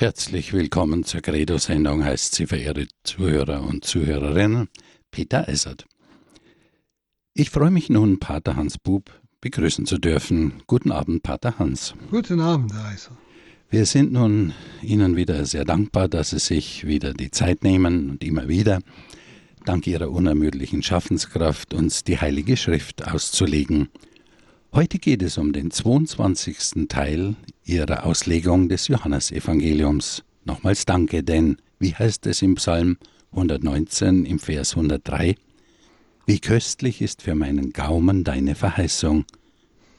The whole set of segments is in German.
Herzlich willkommen zur Credo-Sendung, heißt sie, verehrte Zuhörer und Zuhörerinnen, Peter Essert. Ich freue mich nun, Pater Hans Bub begrüßen zu dürfen. Guten Abend, Pater Hans. Guten Abend, Herr Eiser. Wir sind nun Ihnen wieder sehr dankbar, dass Sie sich wieder die Zeit nehmen und immer wieder, dank Ihrer unermüdlichen Schaffenskraft, uns die Heilige Schrift auszulegen. Heute geht es um den 22. Teil Ihrer Auslegung des Johannesevangeliums. Nochmals danke, denn, wie heißt es im Psalm 119 im Vers 103? Wie köstlich ist für meinen Gaumen deine Verheißung,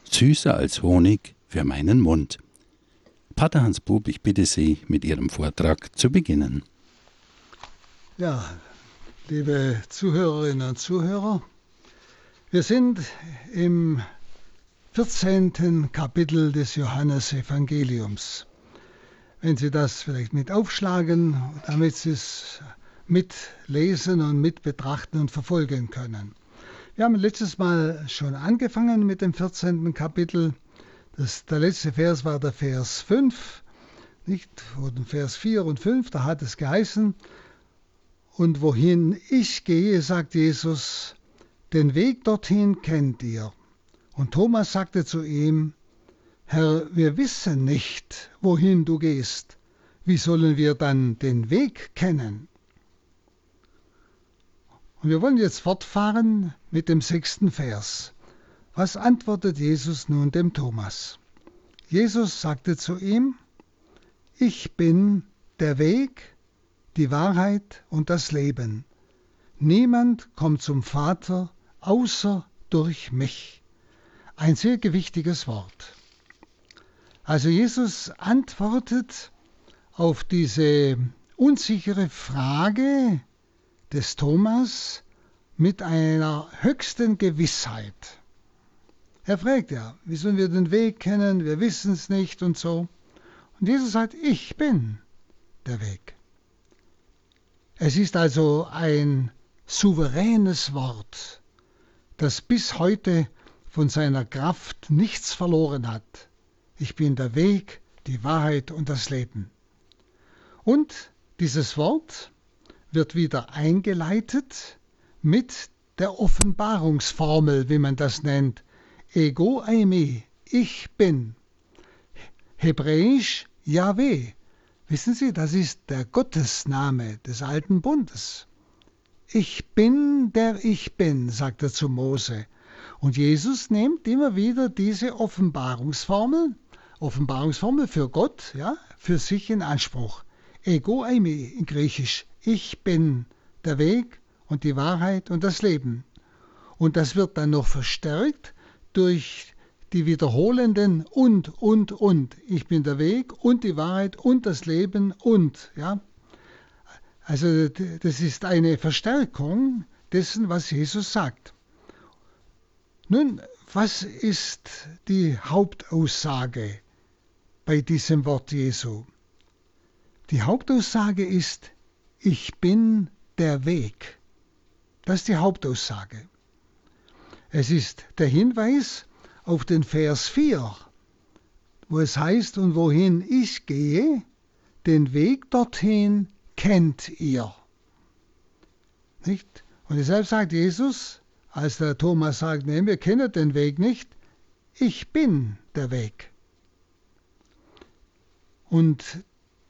süßer als Honig für meinen Mund. Pater Hans Bub, ich bitte Sie, mit Ihrem Vortrag zu beginnen. Ja, liebe Zuhörerinnen und Zuhörer, wir sind im 14. Kapitel des Johannesevangeliums. Wenn Sie das vielleicht mit aufschlagen, damit Sie es mitlesen und mit betrachten und verfolgen können. Wir haben letztes Mal schon angefangen mit dem 14. Kapitel. Das, der letzte Vers war der Vers 5, nicht? Oder Vers 4 und 5, da hat es geheißen, und wohin ich gehe, sagt Jesus, den Weg dorthin kennt ihr und Thomas sagte zu ihm, Herr, wir wissen nicht, wohin du gehst. Wie sollen wir dann den Weg kennen? Und wir wollen jetzt fortfahren mit dem sechsten Vers. Was antwortet Jesus nun dem Thomas? Jesus sagte zu ihm, Ich bin der Weg, die Wahrheit und das Leben. Niemand kommt zum Vater außer durch mich. Ein sehr gewichtiges Wort. Also Jesus antwortet auf diese unsichere Frage des Thomas mit einer höchsten Gewissheit. Er fragt ja, wie sollen wir den Weg kennen? Wir wissen es nicht und so. Und Jesus sagt, ich bin der Weg. Es ist also ein souveränes Wort, das bis heute von seiner Kraft nichts verloren hat. Ich bin der Weg, die Wahrheit und das Leben. Und dieses Wort wird wieder eingeleitet mit der Offenbarungsformel, wie man das nennt. Ego eimi, ich bin. Hebräisch Yahweh. Wissen Sie, das ist der Gottesname des alten Bundes. Ich bin, der ich bin, sagt er zu Mose. Und Jesus nimmt immer wieder diese Offenbarungsformel, Offenbarungsformel für Gott, ja, für sich in Anspruch. Ego eimi in Griechisch. Ich bin der Weg und die Wahrheit und das Leben. Und das wird dann noch verstärkt durch die wiederholenden und, und, und. Ich bin der Weg und die Wahrheit und das Leben und, ja. Also das ist eine Verstärkung dessen, was Jesus sagt. Nun, was ist die Hauptaussage bei diesem Wort Jesu? Die Hauptaussage ist, ich bin der Weg. Das ist die Hauptaussage. Es ist der Hinweis auf den Vers 4, wo es heißt, und wohin ich gehe, den Weg dorthin kennt ihr. Nicht? Und deshalb sagt Jesus, als der Thomas sagt, nee, wir kennen den Weg nicht, ich bin der Weg. Und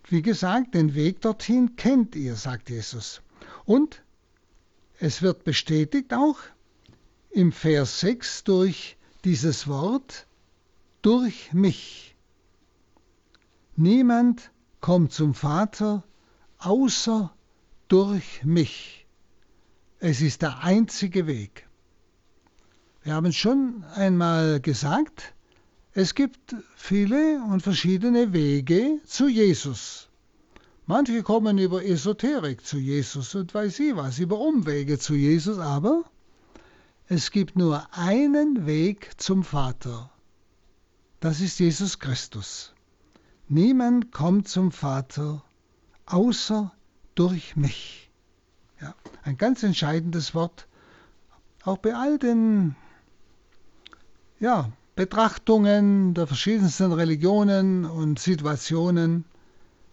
wie gesagt, den Weg dorthin kennt ihr, sagt Jesus. Und es wird bestätigt auch im Vers 6 durch dieses Wort, durch mich. Niemand kommt zum Vater außer durch mich. Es ist der einzige Weg. Wir haben schon einmal gesagt, es gibt viele und verschiedene Wege zu Jesus. Manche kommen über Esoterik zu Jesus und weiß ich was, über Umwege zu Jesus, aber es gibt nur einen Weg zum Vater. Das ist Jesus Christus. Niemand kommt zum Vater außer durch mich. Ja, ein ganz entscheidendes Wort, auch bei all den ja, Betrachtungen der verschiedensten Religionen und Situationen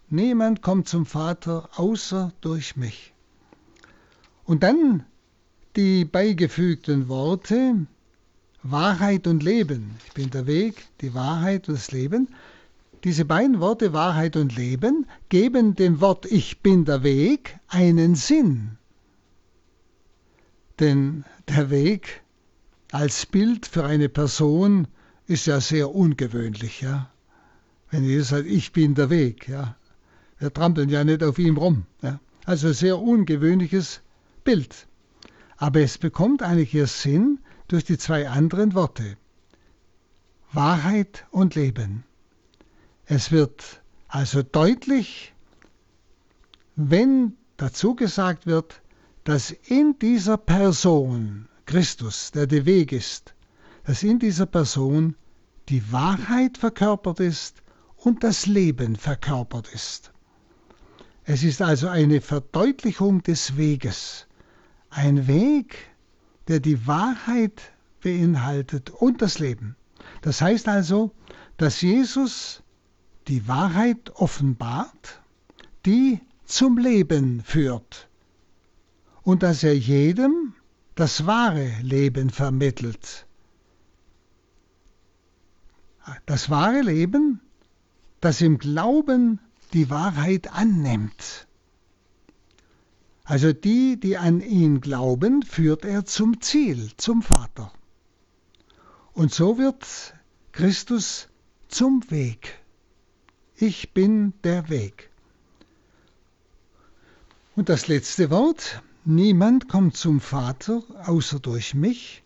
niemand kommt zum Vater außer durch mich. Und dann die beigefügten Worte Wahrheit und Leben. Ich bin der Weg, die Wahrheit und das Leben. Diese beiden Worte Wahrheit und Leben geben dem Wort Ich bin der Weg einen Sinn. Denn der Weg als Bild für eine Person ist ja sehr ungewöhnlich. Ja? Wenn Jesus sagt, ich bin der Weg. Ja? Wir trampeln ja nicht auf ihm rum. Ja? Also sehr ungewöhnliches Bild. Aber es bekommt eigentlich ihr Sinn durch die zwei anderen Worte. Wahrheit und Leben. Es wird also deutlich, wenn dazu gesagt wird, dass in dieser Person, Christus, der der Weg ist, dass in dieser Person die Wahrheit verkörpert ist und das Leben verkörpert ist. Es ist also eine Verdeutlichung des Weges. Ein Weg, der die Wahrheit beinhaltet und das Leben. Das heißt also, dass Jesus die Wahrheit offenbart, die zum Leben führt und dass er jedem das wahre Leben vermittelt. Das wahre Leben, das im Glauben die Wahrheit annimmt. Also die, die an ihn glauben, führt er zum Ziel, zum Vater. Und so wird Christus zum Weg. Ich bin der Weg. Und das letzte Wort, niemand kommt zum Vater außer durch mich,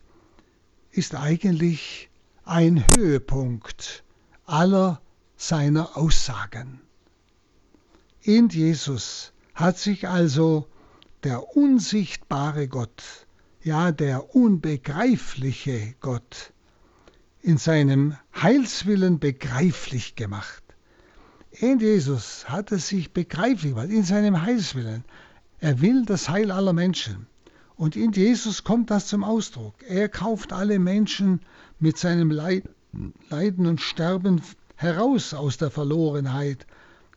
ist eigentlich ein Höhepunkt aller seiner Aussagen. In Jesus hat sich also der unsichtbare Gott, ja der unbegreifliche Gott, in seinem Heilswillen begreiflich gemacht. In Jesus hat er sich begreiflich gemacht, in seinem Heilswillen. Er will das Heil aller Menschen. Und in Jesus kommt das zum Ausdruck. Er kauft alle Menschen mit seinem Leiden und Sterben heraus aus der Verlorenheit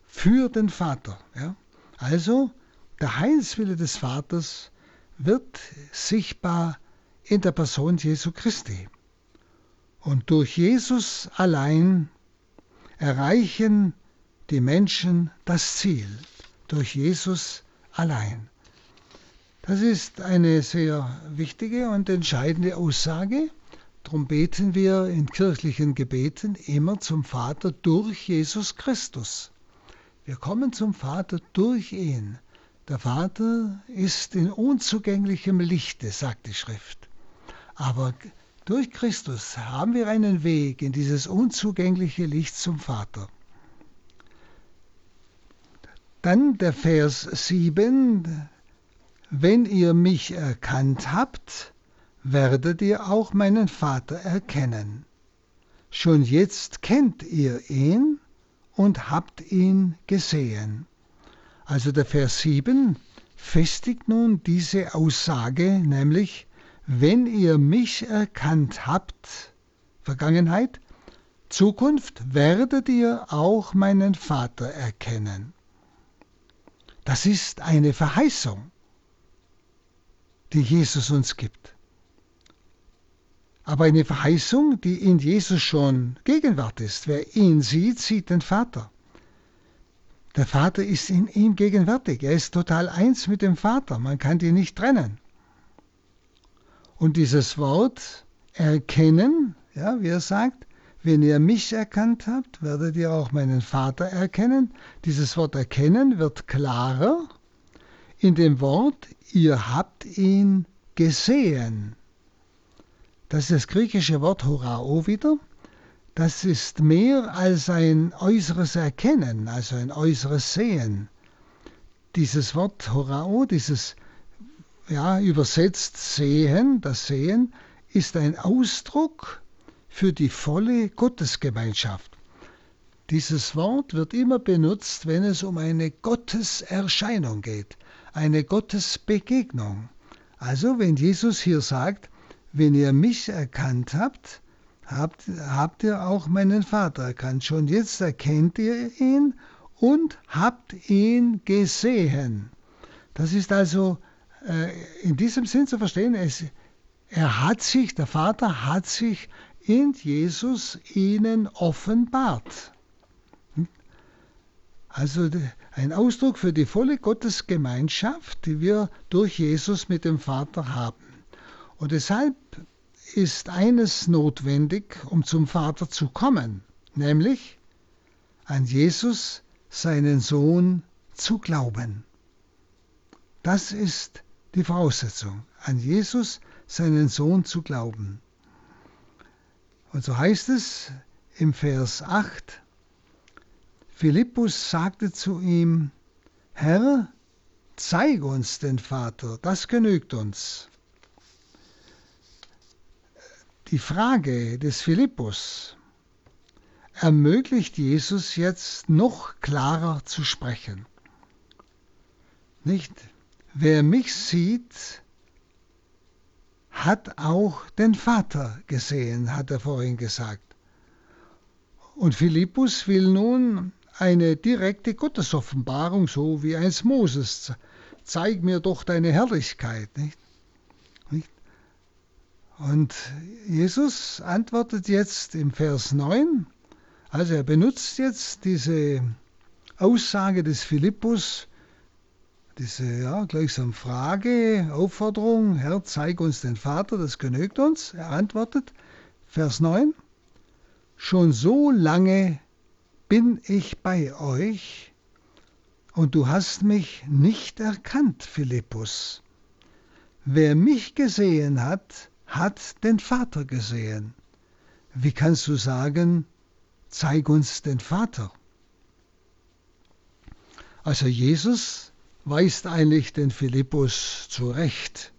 für den Vater. Ja? Also der Heilswille des Vaters wird sichtbar in der Person Jesu Christi. Und durch Jesus allein erreichen die Menschen das Ziel durch Jesus allein. Das ist eine sehr wichtige und entscheidende Aussage. Darum beten wir in kirchlichen Gebeten immer zum Vater durch Jesus Christus. Wir kommen zum Vater durch ihn. Der Vater ist in unzugänglichem Lichte, sagt die Schrift. Aber durch Christus haben wir einen Weg in dieses unzugängliche Licht zum Vater. Dann der Vers 7, wenn ihr mich erkannt habt, werdet ihr auch meinen Vater erkennen. Schon jetzt kennt ihr ihn und habt ihn gesehen. Also der Vers 7 festigt nun diese Aussage, nämlich, wenn ihr mich erkannt habt, Vergangenheit, Zukunft, werdet ihr auch meinen Vater erkennen. Das ist eine Verheißung, die Jesus uns gibt. Aber eine Verheißung, die in Jesus schon Gegenwart ist. Wer ihn sieht, sieht den Vater. Der Vater ist in ihm gegenwärtig. Er ist total eins mit dem Vater. Man kann die nicht trennen. Und dieses Wort erkennen, ja, wie er sagt, wenn ihr mich erkannt habt, werdet ihr auch meinen Vater erkennen. Dieses Wort erkennen wird klarer in dem Wort, ihr habt ihn gesehen. Das ist das griechische Wort Horao wieder. Das ist mehr als ein äußeres Erkennen, also ein äußeres Sehen. Dieses Wort Horao, dieses ja, übersetzt Sehen, das Sehen, ist ein Ausdruck für die volle Gottesgemeinschaft. Dieses Wort wird immer benutzt, wenn es um eine Gotteserscheinung geht, eine Gottesbegegnung. Also wenn Jesus hier sagt, wenn ihr mich erkannt habt, habt, habt ihr auch meinen Vater erkannt. Schon jetzt erkennt ihr ihn und habt ihn gesehen. Das ist also äh, in diesem Sinn zu verstehen, es, er hat sich, der Vater hat sich in Jesus ihnen offenbart. Also ein Ausdruck für die volle Gottesgemeinschaft, die wir durch Jesus mit dem Vater haben. Und deshalb ist eines notwendig, um zum Vater zu kommen, nämlich an Jesus, seinen Sohn, zu glauben. Das ist die Voraussetzung, an Jesus, seinen Sohn zu glauben. Und so heißt es im Vers 8, Philippus sagte zu ihm, Herr, zeig uns den Vater, das genügt uns. Die Frage des Philippus ermöglicht Jesus jetzt noch klarer zu sprechen. Nicht? Wer mich sieht, hat auch den Vater gesehen, hat er vorhin gesagt. Und Philippus will nun eine direkte Gottesoffenbarung, so wie eins Moses. Zeig mir doch deine Herrlichkeit. Nicht? Nicht? Und Jesus antwortet jetzt im Vers 9, also er benutzt jetzt diese Aussage des Philippus, diese ja, gleichsam Frage, Aufforderung, Herr, zeig uns den Vater, das genügt uns. Er antwortet, Vers 9, schon so lange bin ich bei euch und du hast mich nicht erkannt, Philippus. Wer mich gesehen hat, hat den Vater gesehen. Wie kannst du sagen, zeig uns den Vater? Also Jesus weist eigentlich den Philippus zurecht.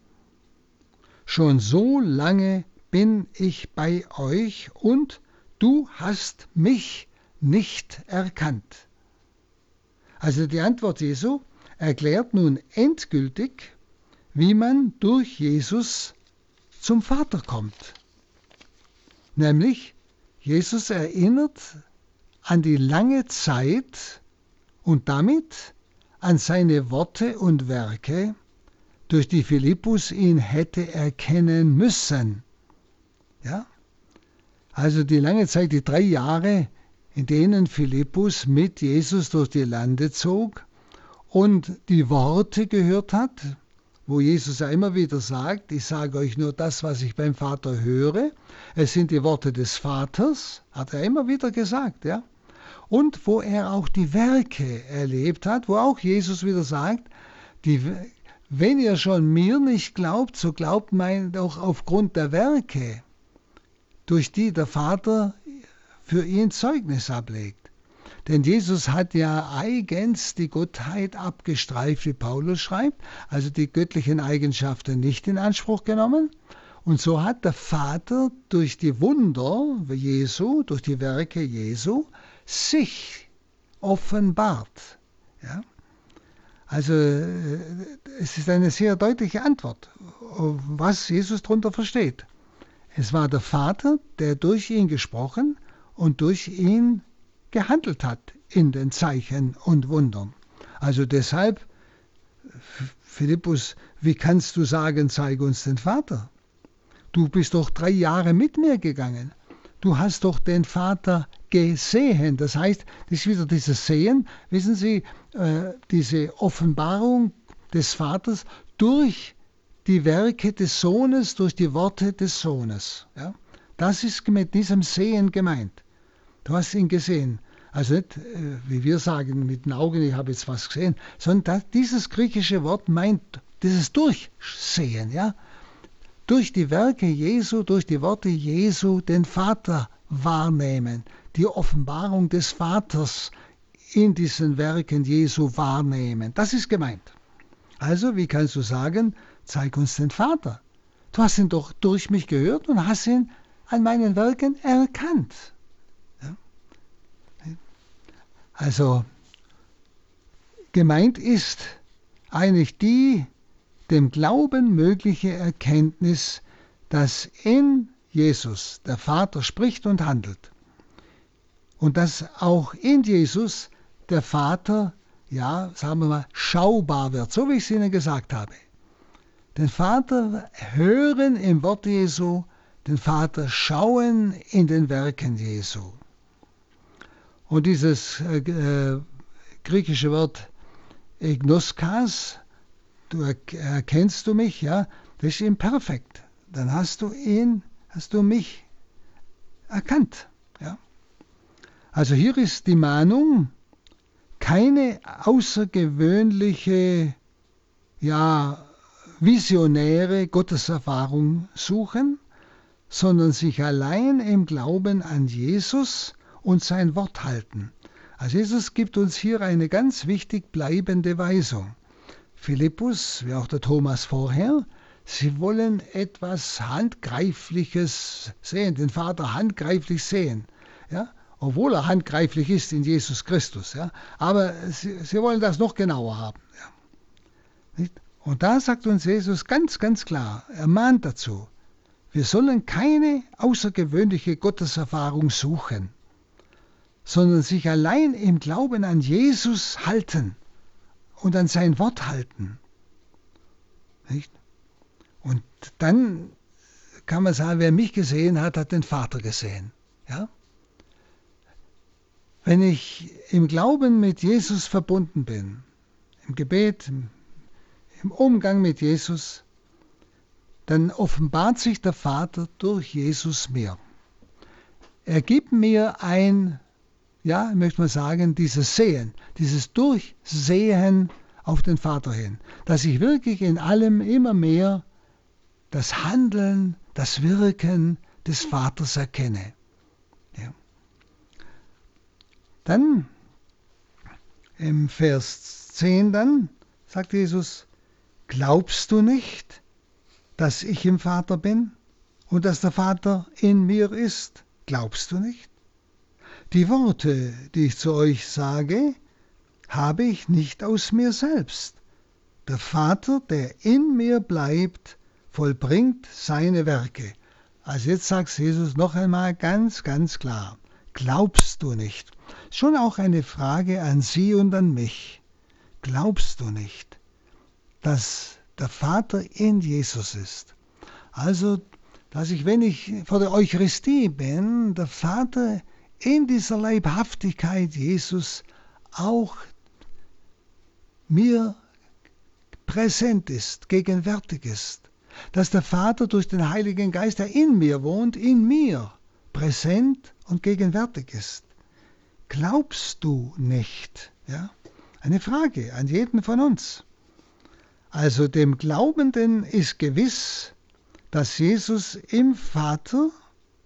Schon so lange bin ich bei euch und du hast mich nicht erkannt. Also die Antwort Jesu erklärt nun endgültig, wie man durch Jesus zum Vater kommt. Nämlich, Jesus erinnert an die lange Zeit und damit an seine Worte und Werke, durch die Philippus ihn hätte erkennen müssen. Ja? Also die lange Zeit, die drei Jahre, in denen Philippus mit Jesus durch die Lande zog und die Worte gehört hat, wo Jesus ja immer wieder sagt, ich sage euch nur das, was ich beim Vater höre. Es sind die Worte des Vaters, hat er immer wieder gesagt, ja und wo er auch die Werke erlebt hat, wo auch Jesus wieder sagt, die, wenn ihr schon mir nicht glaubt, so glaubt mein doch aufgrund der Werke, durch die der Vater für ihn Zeugnis ablegt. Denn Jesus hat ja eigens die Gottheit abgestreift, wie Paulus schreibt, also die göttlichen Eigenschaften nicht in Anspruch genommen. Und so hat der Vater durch die Wunder Jesu, durch die Werke Jesu, sich offenbart. Ja? Also äh, es ist eine sehr deutliche Antwort, was Jesus darunter versteht. Es war der Vater, der durch ihn gesprochen und durch ihn gehandelt hat in den Zeichen und Wundern. Also deshalb, Philippus, wie kannst du sagen, zeige uns den Vater? Du bist doch drei Jahre mit mir gegangen. Du hast doch den Vater gesehen. Das heißt, das ist wieder dieses Sehen, wissen Sie, äh, diese Offenbarung des Vaters durch die Werke des Sohnes, durch die Worte des Sohnes. Ja? Das ist mit diesem Sehen gemeint. Du hast ihn gesehen. Also nicht, äh, wie wir sagen, mit den Augen, ich habe jetzt was gesehen, sondern das, dieses griechische Wort meint dieses Durchsehen, ja? Durch die Werke Jesu, durch die Worte Jesu den Vater wahrnehmen die Offenbarung des Vaters in diesen Werken Jesu wahrnehmen. Das ist gemeint. Also, wie kannst du sagen, zeig uns den Vater? Du hast ihn doch durch mich gehört und hast ihn an meinen Werken erkannt. Ja? Also, gemeint ist eigentlich die dem Glauben mögliche Erkenntnis, dass in Jesus der Vater spricht und handelt und dass auch in Jesus der Vater, ja, sagen wir mal, schaubar wird, so wie ich es Ihnen gesagt habe. Den Vater hören im Wort Jesu, den Vater schauen in den Werken Jesu. Und dieses äh, äh griechische Wort Egnoskas, du erkennst du mich, ja, das ist imperfekt. Dann hast du ihn, hast du mich erkannt. Also hier ist die Mahnung, keine außergewöhnliche, ja, visionäre Gotteserfahrung suchen, sondern sich allein im Glauben an Jesus und sein Wort halten. Also Jesus gibt uns hier eine ganz wichtig bleibende Weisung. Philippus, wie auch der Thomas vorher, sie wollen etwas Handgreifliches sehen, den Vater handgreiflich sehen. Ja? Obwohl er handgreiflich ist in Jesus Christus. Ja? Aber sie, sie wollen das noch genauer haben. Ja? Und da sagt uns Jesus ganz, ganz klar, er mahnt dazu, wir sollen keine außergewöhnliche Gotteserfahrung suchen, sondern sich allein im Glauben an Jesus halten und an sein Wort halten. Nicht? Und dann kann man sagen, wer mich gesehen hat, hat den Vater gesehen. Ja? Wenn ich im Glauben mit Jesus verbunden bin, im Gebet, im Umgang mit Jesus, dann offenbart sich der Vater durch Jesus mir. Er gibt mir ein ja, möchte man sagen, dieses Sehen, dieses Durchsehen auf den Vater hin, dass ich wirklich in allem immer mehr das Handeln, das Wirken des Vaters erkenne. Ja. Dann im Vers 10 dann sagt Jesus, glaubst du nicht, dass ich im Vater bin und dass der Vater in mir ist? Glaubst du nicht? Die Worte, die ich zu euch sage, habe ich nicht aus mir selbst. Der Vater, der in mir bleibt, vollbringt seine Werke. Also jetzt sagt Jesus noch einmal ganz, ganz klar. Glaubst du nicht? Schon auch eine Frage an Sie und an mich. Glaubst du nicht, dass der Vater in Jesus ist? Also, dass ich, wenn ich vor der Eucharistie bin, der Vater in dieser Leibhaftigkeit Jesus auch mir präsent ist, gegenwärtig ist, dass der Vater durch den Heiligen Geist, der in mir wohnt, in mir präsent und gegenwärtig ist. Glaubst du nicht? Ja? Eine Frage an jeden von uns. Also dem Glaubenden ist gewiss, dass Jesus im Vater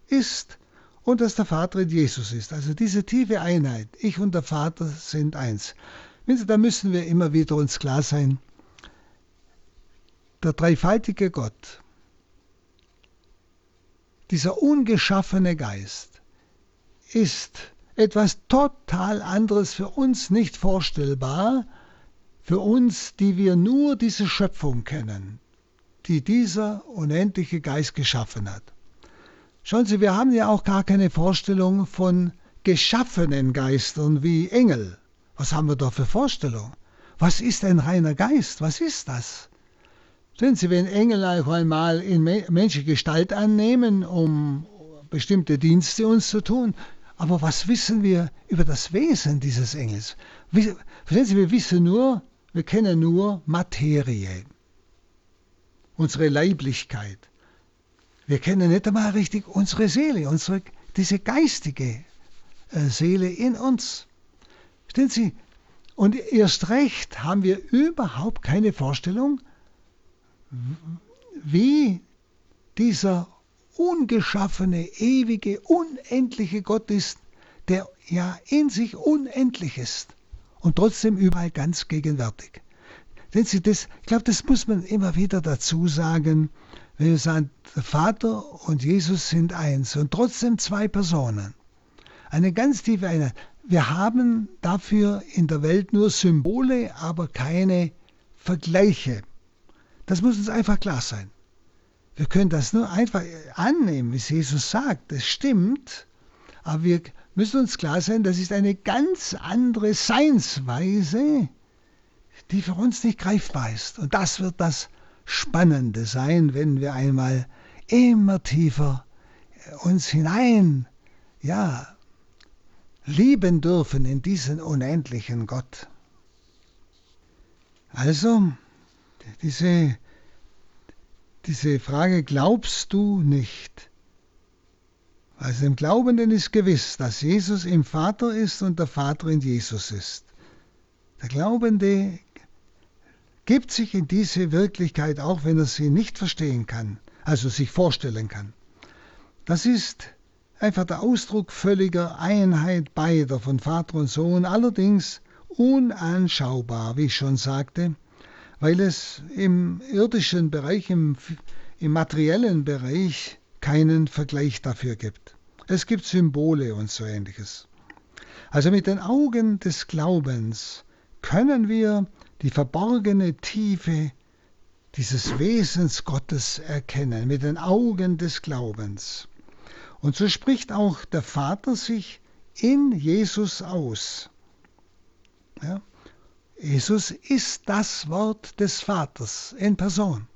ist und dass der Vater in Jesus ist. Also diese tiefe Einheit, ich und der Vater sind eins. Da müssen wir immer wieder uns klar sein, der dreifaltige Gott, dieser ungeschaffene Geist, ist etwas total anderes für uns nicht vorstellbar, für uns, die wir nur diese Schöpfung kennen, die dieser unendliche Geist geschaffen hat. Schauen Sie, wir haben ja auch gar keine Vorstellung von geschaffenen Geistern wie Engel. Was haben wir da für Vorstellung? Was ist ein reiner Geist? Was ist das? Sehen Sie, wenn Engel auch einmal in menschliche Gestalt annehmen, um bestimmte Dienste uns zu tun, aber was wissen wir über das Wesen dieses Engels? Verstehen Sie, wir wissen nur, wir kennen nur Materie, unsere Leiblichkeit. Wir kennen nicht einmal richtig unsere Seele, unsere, diese geistige äh, Seele in uns. Verstehen Sie? Und erst recht haben wir überhaupt keine Vorstellung, wie dieser ungeschaffene, ewige, unendliche Gott ist, der ja in sich unendlich ist und trotzdem überall ganz gegenwärtig. Denn Sie, das, ich glaube, das muss man immer wieder dazu sagen, wenn wir sagen, der Vater und Jesus sind eins und trotzdem zwei Personen. Eine ganz tiefe Einheit. Wir haben dafür in der Welt nur Symbole, aber keine Vergleiche. Das muss uns einfach klar sein. Wir können das nur einfach annehmen, wie Jesus sagt. Es stimmt, aber wir müssen uns klar sein, das ist eine ganz andere Seinsweise, die für uns nicht greifbar ist. Und das wird das Spannende sein, wenn wir einmal immer tiefer uns hinein, ja, lieben dürfen in diesen unendlichen Gott. Also, diese, diese Frage, glaubst du nicht? Also dem Glaubenden ist gewiss, dass Jesus im Vater ist und der Vater in Jesus ist. Der Glaubende gibt sich in diese Wirklichkeit, auch wenn er sie nicht verstehen kann, also sich vorstellen kann. Das ist einfach der Ausdruck völliger Einheit beider von Vater und Sohn, allerdings unanschaubar, wie ich schon sagte, weil es im irdischen Bereich, im, im materiellen Bereich keinen Vergleich dafür gibt. Es gibt Symbole und so ähnliches. Also mit den Augen des Glaubens können wir die verborgene Tiefe dieses Wesens Gottes erkennen, mit den Augen des Glaubens. Und so spricht auch der Vater sich in Jesus aus. Ja? Jesus ist das Wort des Vaters in Person.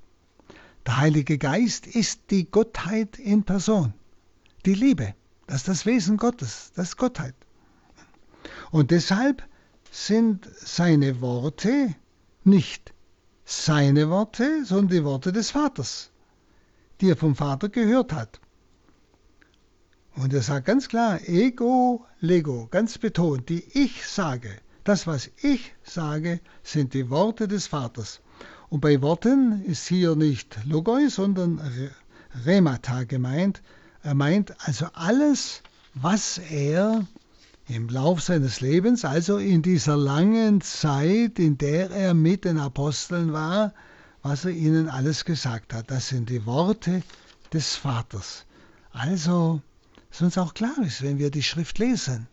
Der Heilige Geist ist die Gottheit in Person. Die Liebe, das ist das Wesen Gottes, das ist Gottheit. Und deshalb sind seine Worte nicht seine Worte, sondern die Worte des Vaters, die er vom Vater gehört hat. Und er sagt ganz klar, ego, lego, ganz betont, die ich sage, das, was ich sage, sind die Worte des Vaters. Und bei Worten ist hier nicht Logoi, sondern Remata gemeint. Er meint also alles, was er im Lauf seines Lebens, also in dieser langen Zeit, in der er mit den Aposteln war, was er ihnen alles gesagt hat. Das sind die Worte des Vaters. Also dass uns auch klar ist, wenn wir die Schrift lesen.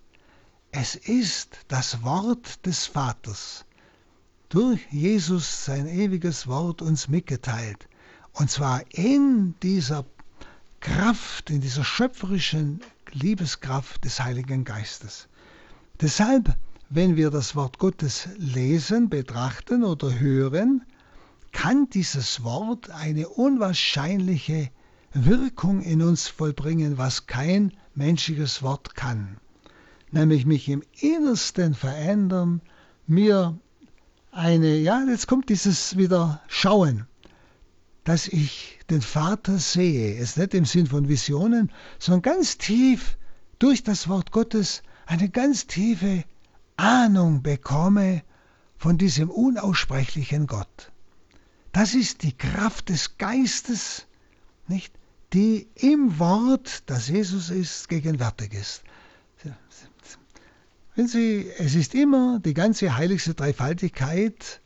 Es ist das Wort des Vaters, durch Jesus sein ewiges Wort uns mitgeteilt. Und zwar in dieser Kraft, in dieser schöpferischen Liebeskraft des Heiligen Geistes. Deshalb, wenn wir das Wort Gottes lesen, betrachten oder hören, kann dieses Wort eine unwahrscheinliche Wirkung in uns vollbringen, was kein menschliches Wort kann. Nämlich mich im Innersten verändern, mir eine, ja, jetzt kommt dieses wieder Schauen, dass ich den Vater sehe, es nicht im Sinn von Visionen, sondern ganz tief durch das Wort Gottes eine ganz tiefe Ahnung bekomme von diesem unaussprechlichen Gott. Das ist die Kraft des Geistes, nicht? die im Wort, das Jesus ist, gegenwärtig ist. Wenn Sie, es ist immer die ganze heiligste Dreifaltigkeit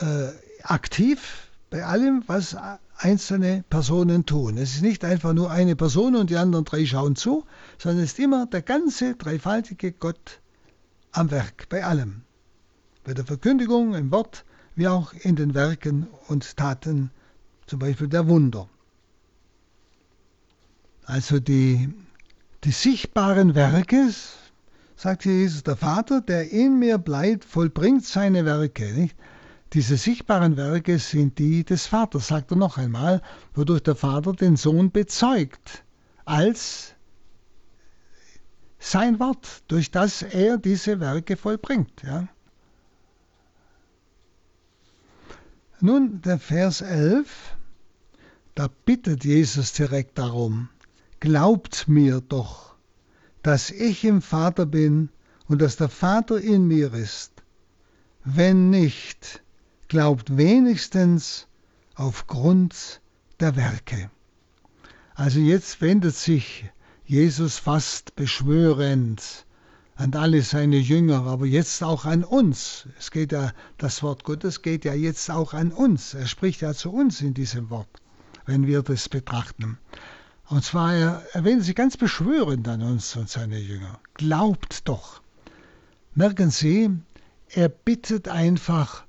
äh, aktiv bei allem, was einzelne Personen tun. Es ist nicht einfach nur eine Person und die anderen drei schauen zu, sondern es ist immer der ganze dreifaltige Gott am Werk, bei allem. Bei der Verkündigung, im Wort, wie auch in den Werken und Taten zum Beispiel der Wunder. Also die, die sichtbaren Werke, sagt Jesus, der Vater, der in mir bleibt, vollbringt seine Werke. Nicht? Diese sichtbaren Werke sind die des Vaters, sagt er noch einmal, wodurch der Vater den Sohn bezeugt, als sein Wort, durch das er diese Werke vollbringt. Ja? Nun, der Vers 11, da bittet Jesus direkt darum, glaubt mir doch, dass ich im Vater bin und dass der Vater in mir ist. Wenn nicht, glaubt wenigstens aufgrund der Werke. Also jetzt wendet sich Jesus fast beschwörend an alle seine Jünger, aber jetzt auch an uns. Es geht ja, das Wort Gottes geht ja jetzt auch an uns. Er spricht ja zu uns in diesem Wort wenn wir das betrachten. Und zwar, er erwähnt sie ganz beschwörend an uns und seine Jünger. Glaubt doch. Merken Sie, er bittet einfach,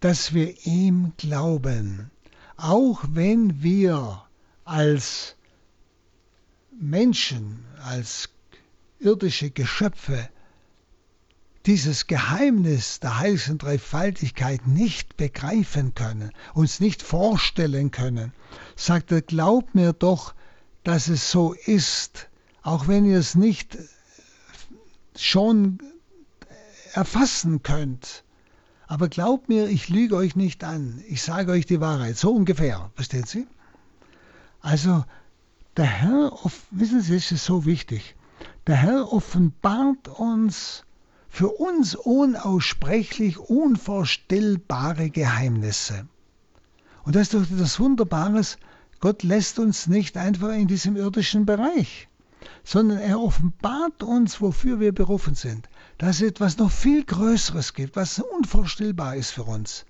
dass wir ihm glauben, auch wenn wir als Menschen, als irdische Geschöpfe dieses Geheimnis der heiligen Dreifaltigkeit nicht begreifen können, uns nicht vorstellen können, sagt er, glaubt mir doch, dass es so ist, auch wenn ihr es nicht schon erfassen könnt. Aber glaubt mir, ich lüge euch nicht an. Ich sage euch die Wahrheit. So ungefähr. Verstehen Sie? Also, der Herr, wissen Sie, es ist so wichtig. Der Herr offenbart uns für uns unaussprechlich unvorstellbare Geheimnisse. Und das ist doch das Wunderbares, Gott lässt uns nicht einfach in diesem irdischen Bereich, sondern er offenbart uns, wofür wir berufen sind. Dass es etwas noch viel Größeres gibt, was unvorstellbar ist für uns.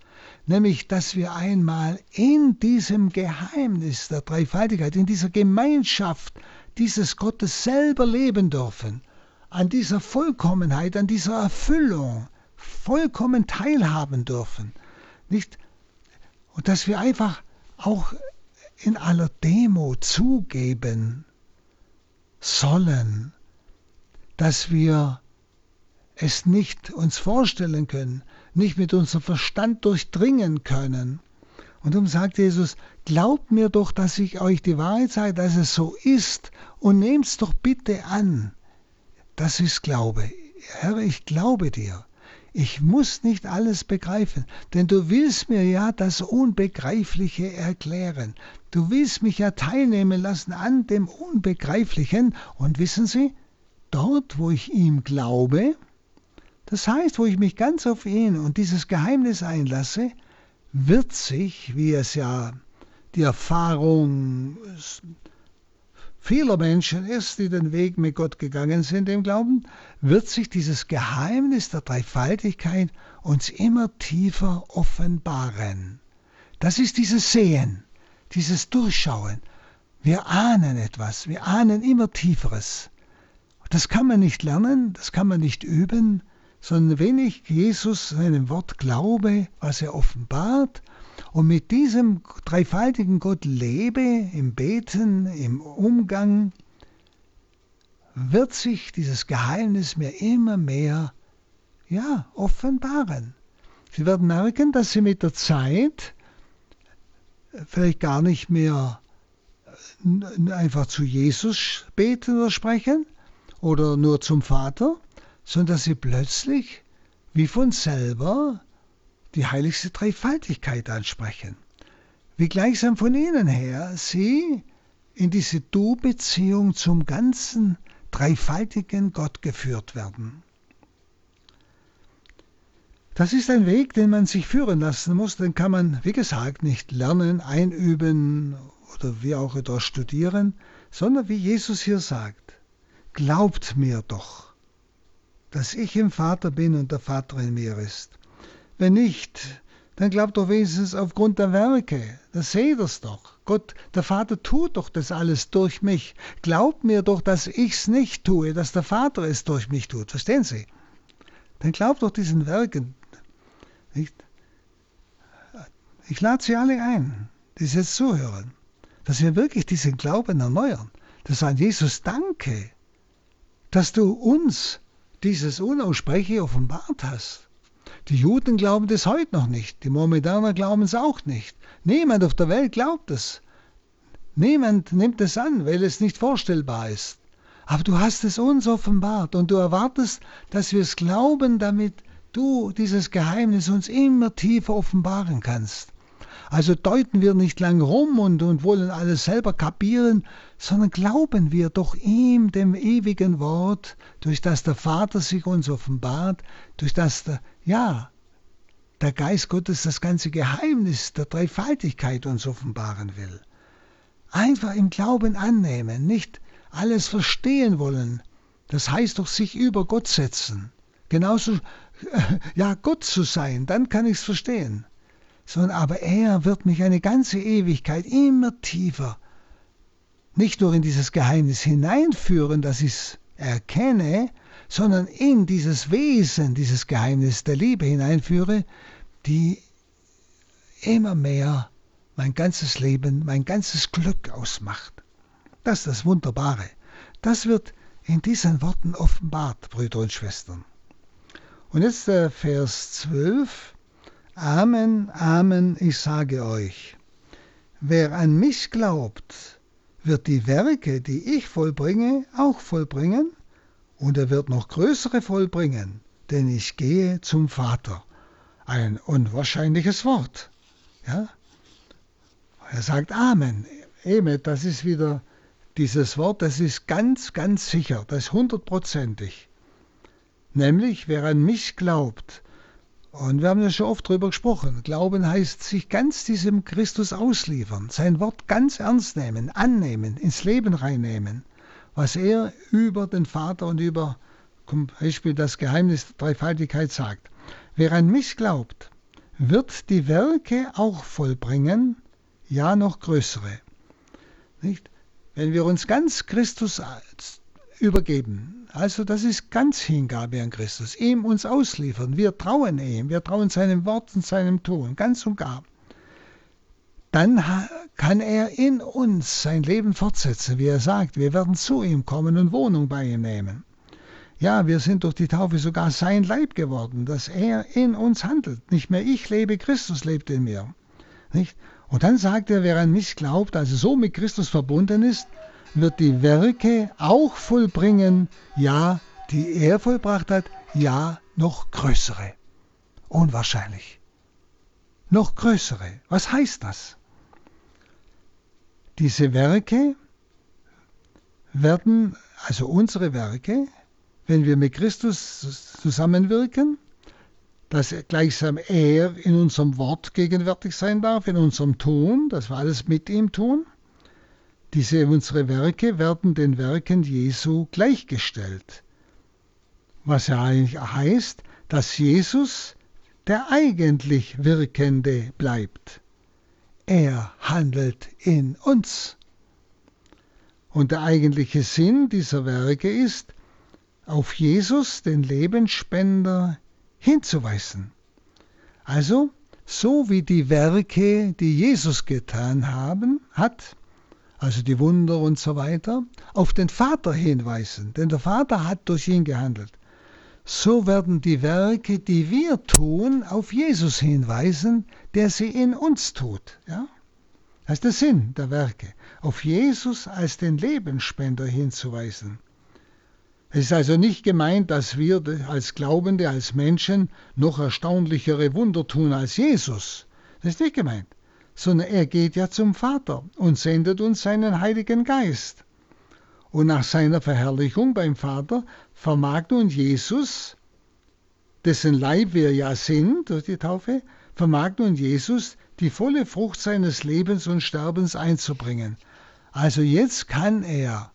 Nämlich, dass wir einmal in diesem Geheimnis der Dreifaltigkeit, in dieser Gemeinschaft dieses Gottes selber leben dürfen an dieser Vollkommenheit, an dieser Erfüllung vollkommen teilhaben dürfen. Nicht? Und dass wir einfach auch in aller Demo zugeben sollen, dass wir es nicht uns vorstellen können, nicht mit unserem Verstand durchdringen können. Und darum sagt Jesus, glaubt mir doch, dass ich euch die Wahrheit sage, dass es so ist, und nehmt's doch bitte an. Das ist Glaube. Herr, ich glaube dir. Ich muss nicht alles begreifen, denn du willst mir ja das Unbegreifliche erklären. Du willst mich ja teilnehmen lassen an dem Unbegreiflichen. Und wissen Sie, dort, wo ich ihm glaube, das heißt, wo ich mich ganz auf ihn und dieses Geheimnis einlasse, wird sich, wie es ja die Erfahrung vieler Menschen ist, die den Weg mit Gott gegangen sind im Glauben, wird sich dieses Geheimnis der Dreifaltigkeit uns immer tiefer offenbaren. Das ist dieses Sehen, dieses Durchschauen. Wir ahnen etwas, wir ahnen immer Tieferes. Das kann man nicht lernen, das kann man nicht üben, sondern wenn ich Jesus seinem Wort glaube, was er offenbart, und mit diesem dreifaltigen Gott lebe, im Beten, im Umgang, wird sich dieses Geheimnis mir immer mehr ja, offenbaren. Sie werden merken, dass Sie mit der Zeit vielleicht gar nicht mehr einfach zu Jesus beten oder sprechen oder nur zum Vater, sondern dass Sie plötzlich wie von selber die heiligste Dreifaltigkeit ansprechen. Wie gleichsam von ihnen her sie in diese Du-Beziehung zum ganzen dreifaltigen Gott geführt werden. Das ist ein Weg, den man sich führen lassen muss, den kann man, wie gesagt, nicht lernen, einüben oder wie auch etwas studieren, sondern wie Jesus hier sagt, glaubt mir doch, dass ich im Vater bin und der Vater in mir ist. Wenn nicht, dann glaubt doch wenigstens aufgrund der Werke. Das seht ihr's doch. Gott, der Vater tut doch das alles durch mich. Glaubt mir doch, dass ich's nicht tue, dass der Vater es durch mich tut. Verstehen Sie? Dann glaubt doch diesen Werken. Nicht? Ich lade Sie alle ein, die jetzt zuhören, dass wir wirklich diesen Glauben erneuern. Das an Jesus danke, dass du uns dieses Unaussprechliche offenbart hast. Die Juden glauben das heute noch nicht. Die Mohammedaner glauben es auch nicht. Niemand auf der Welt glaubt es. Niemand nimmt es an, weil es nicht vorstellbar ist. Aber du hast es uns offenbart und du erwartest, dass wir es glauben, damit du dieses Geheimnis uns immer tiefer offenbaren kannst. Also deuten wir nicht lang rum und, und wollen alles selber kapieren, sondern glauben wir doch ihm, dem ewigen Wort, durch das der Vater sich uns offenbart, durch das der, ja, der Geist Gottes das ganze Geheimnis der Dreifaltigkeit uns offenbaren will. Einfach im Glauben annehmen, nicht alles verstehen wollen. Das heißt doch sich über Gott setzen. Genauso, ja, Gott zu sein, dann kann ich es verstehen sondern aber er wird mich eine ganze Ewigkeit immer tiefer nicht nur in dieses Geheimnis hineinführen, dass ich es erkenne, sondern in dieses Wesen, dieses Geheimnis der Liebe hineinführe, die immer mehr mein ganzes Leben, mein ganzes Glück ausmacht. Das ist das Wunderbare. Das wird in diesen Worten offenbart, Brüder und Schwestern. Und jetzt der Vers 12. Amen, Amen, ich sage euch, wer an mich glaubt, wird die Werke, die ich vollbringe, auch vollbringen, und er wird noch größere vollbringen, denn ich gehe zum Vater. Ein unwahrscheinliches Wort. Ja? Er sagt Amen. Eben, das ist wieder dieses Wort, das ist ganz, ganz sicher, das ist hundertprozentig. Nämlich, wer an mich glaubt, und wir haben ja schon oft darüber gesprochen. Glauben heißt sich ganz diesem Christus ausliefern, sein Wort ganz ernst nehmen, annehmen, ins Leben reinnehmen, was er über den Vater und über zum Beispiel das Geheimnis der Dreifaltigkeit sagt. Wer an mich glaubt, wird die Werke auch vollbringen, ja noch größere. Nicht? Wenn wir uns ganz Christus übergeben. Also das ist ganz Hingabe an Christus. Ihm uns ausliefern. Wir trauen ihm. Wir trauen seinem Wort und seinem Tun. Ganz und gar. Dann kann er in uns sein Leben fortsetzen, wie er sagt. Wir werden zu ihm kommen und Wohnung bei ihm nehmen. Ja, wir sind durch die Taufe sogar sein Leib geworden, dass er in uns handelt. Nicht mehr ich lebe, Christus lebt in mir. Nicht? Und dann sagt er, wer an mich glaubt, also so mit Christus verbunden ist, wird die Werke auch vollbringen, ja, die er vollbracht hat, ja, noch größere. Unwahrscheinlich. Noch größere. Was heißt das? Diese Werke werden, also unsere Werke, wenn wir mit Christus zusammenwirken, dass gleichsam er in unserem Wort gegenwärtig sein darf, in unserem Tun, dass wir alles mit ihm tun, diese unsere Werke werden den Werken Jesu gleichgestellt. Was ja eigentlich heißt, dass Jesus der eigentlich Wirkende bleibt. Er handelt in uns. Und der eigentliche Sinn dieser Werke ist, auf Jesus, den Lebensspender, hinzuweisen. Also, so wie die Werke, die Jesus getan haben, hat, also die Wunder und so weiter, auf den Vater hinweisen, denn der Vater hat durch ihn gehandelt. So werden die Werke, die wir tun, auf Jesus hinweisen, der sie in uns tut. Ja? Das ist der Sinn der Werke, auf Jesus als den Lebensspender hinzuweisen. Es ist also nicht gemeint, dass wir als Glaubende, als Menschen noch erstaunlichere Wunder tun als Jesus. Das ist nicht gemeint sondern er geht ja zum Vater und sendet uns seinen Heiligen Geist. Und nach seiner Verherrlichung beim Vater vermag nun Jesus, dessen Leib wir ja sind durch die Taufe, vermag nun Jesus die volle Frucht seines Lebens und Sterbens einzubringen. Also jetzt kann er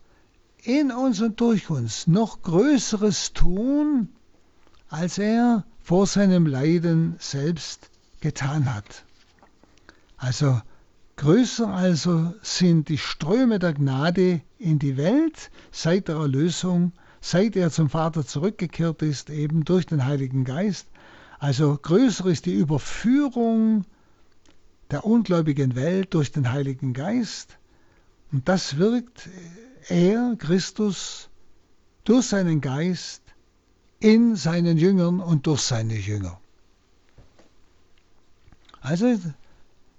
in uns und durch uns noch Größeres tun, als er vor seinem Leiden selbst getan hat. Also größer also sind die Ströme der Gnade in die Welt seit der Erlösung, seit er zum Vater zurückgekehrt ist, eben durch den Heiligen Geist. Also größer ist die Überführung der ungläubigen Welt durch den Heiligen Geist. Und das wirkt er, Christus, durch seinen Geist in seinen Jüngern und durch seine Jünger. Also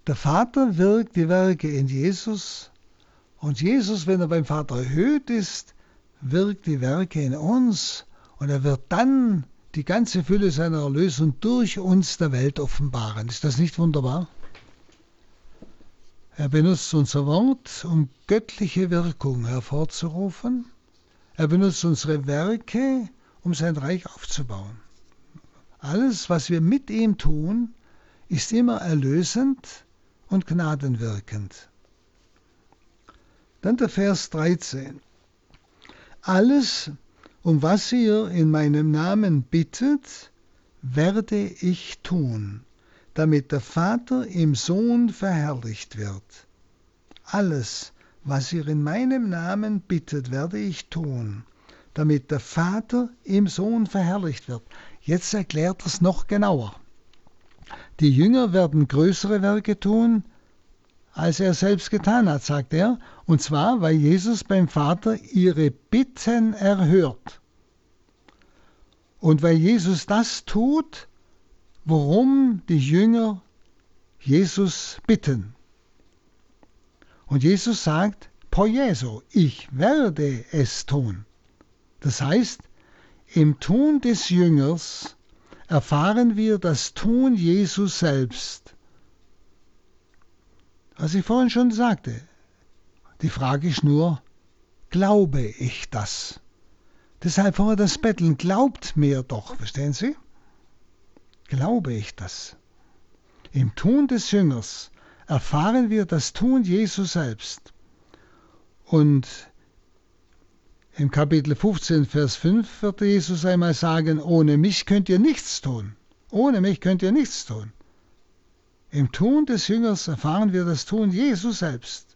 der Vater wirkt die Werke in Jesus und Jesus, wenn er beim Vater erhöht ist, wirkt die Werke in uns und er wird dann die ganze Fülle seiner Erlösung durch uns der Welt offenbaren. Ist das nicht wunderbar? Er benutzt unser Wort, um göttliche Wirkung hervorzurufen. Er benutzt unsere Werke, um sein Reich aufzubauen. Alles, was wir mit ihm tun, ist immer erlösend und gnadenwirkend. Dann der Vers 13. Alles, um was ihr in meinem Namen bittet, werde ich tun, damit der Vater im Sohn verherrlicht wird. Alles, was ihr in meinem Namen bittet, werde ich tun, damit der Vater im Sohn verherrlicht wird. Jetzt erklärt es noch genauer. Die Jünger werden größere Werke tun, als er selbst getan hat, sagt er, und zwar, weil Jesus beim Vater ihre Bitten erhört. Und weil Jesus das tut, worum die Jünger Jesus bitten. Und Jesus sagt, Poieso, ich werde es tun. Das heißt, im Tun des Jüngers erfahren wir das Tun Jesus selbst. Was ich vorhin schon sagte, die Frage ist nur, glaube ich das? Deshalb vorher das Betteln, glaubt mir doch, verstehen Sie? Glaube ich das? Im Tun des Jüngers erfahren wir das Tun Jesu selbst. Und im Kapitel 15, Vers 5 wird Jesus einmal sagen, ohne mich könnt ihr nichts tun. Ohne mich könnt ihr nichts tun. Im Tun des Jüngers erfahren wir das Tun Jesu selbst.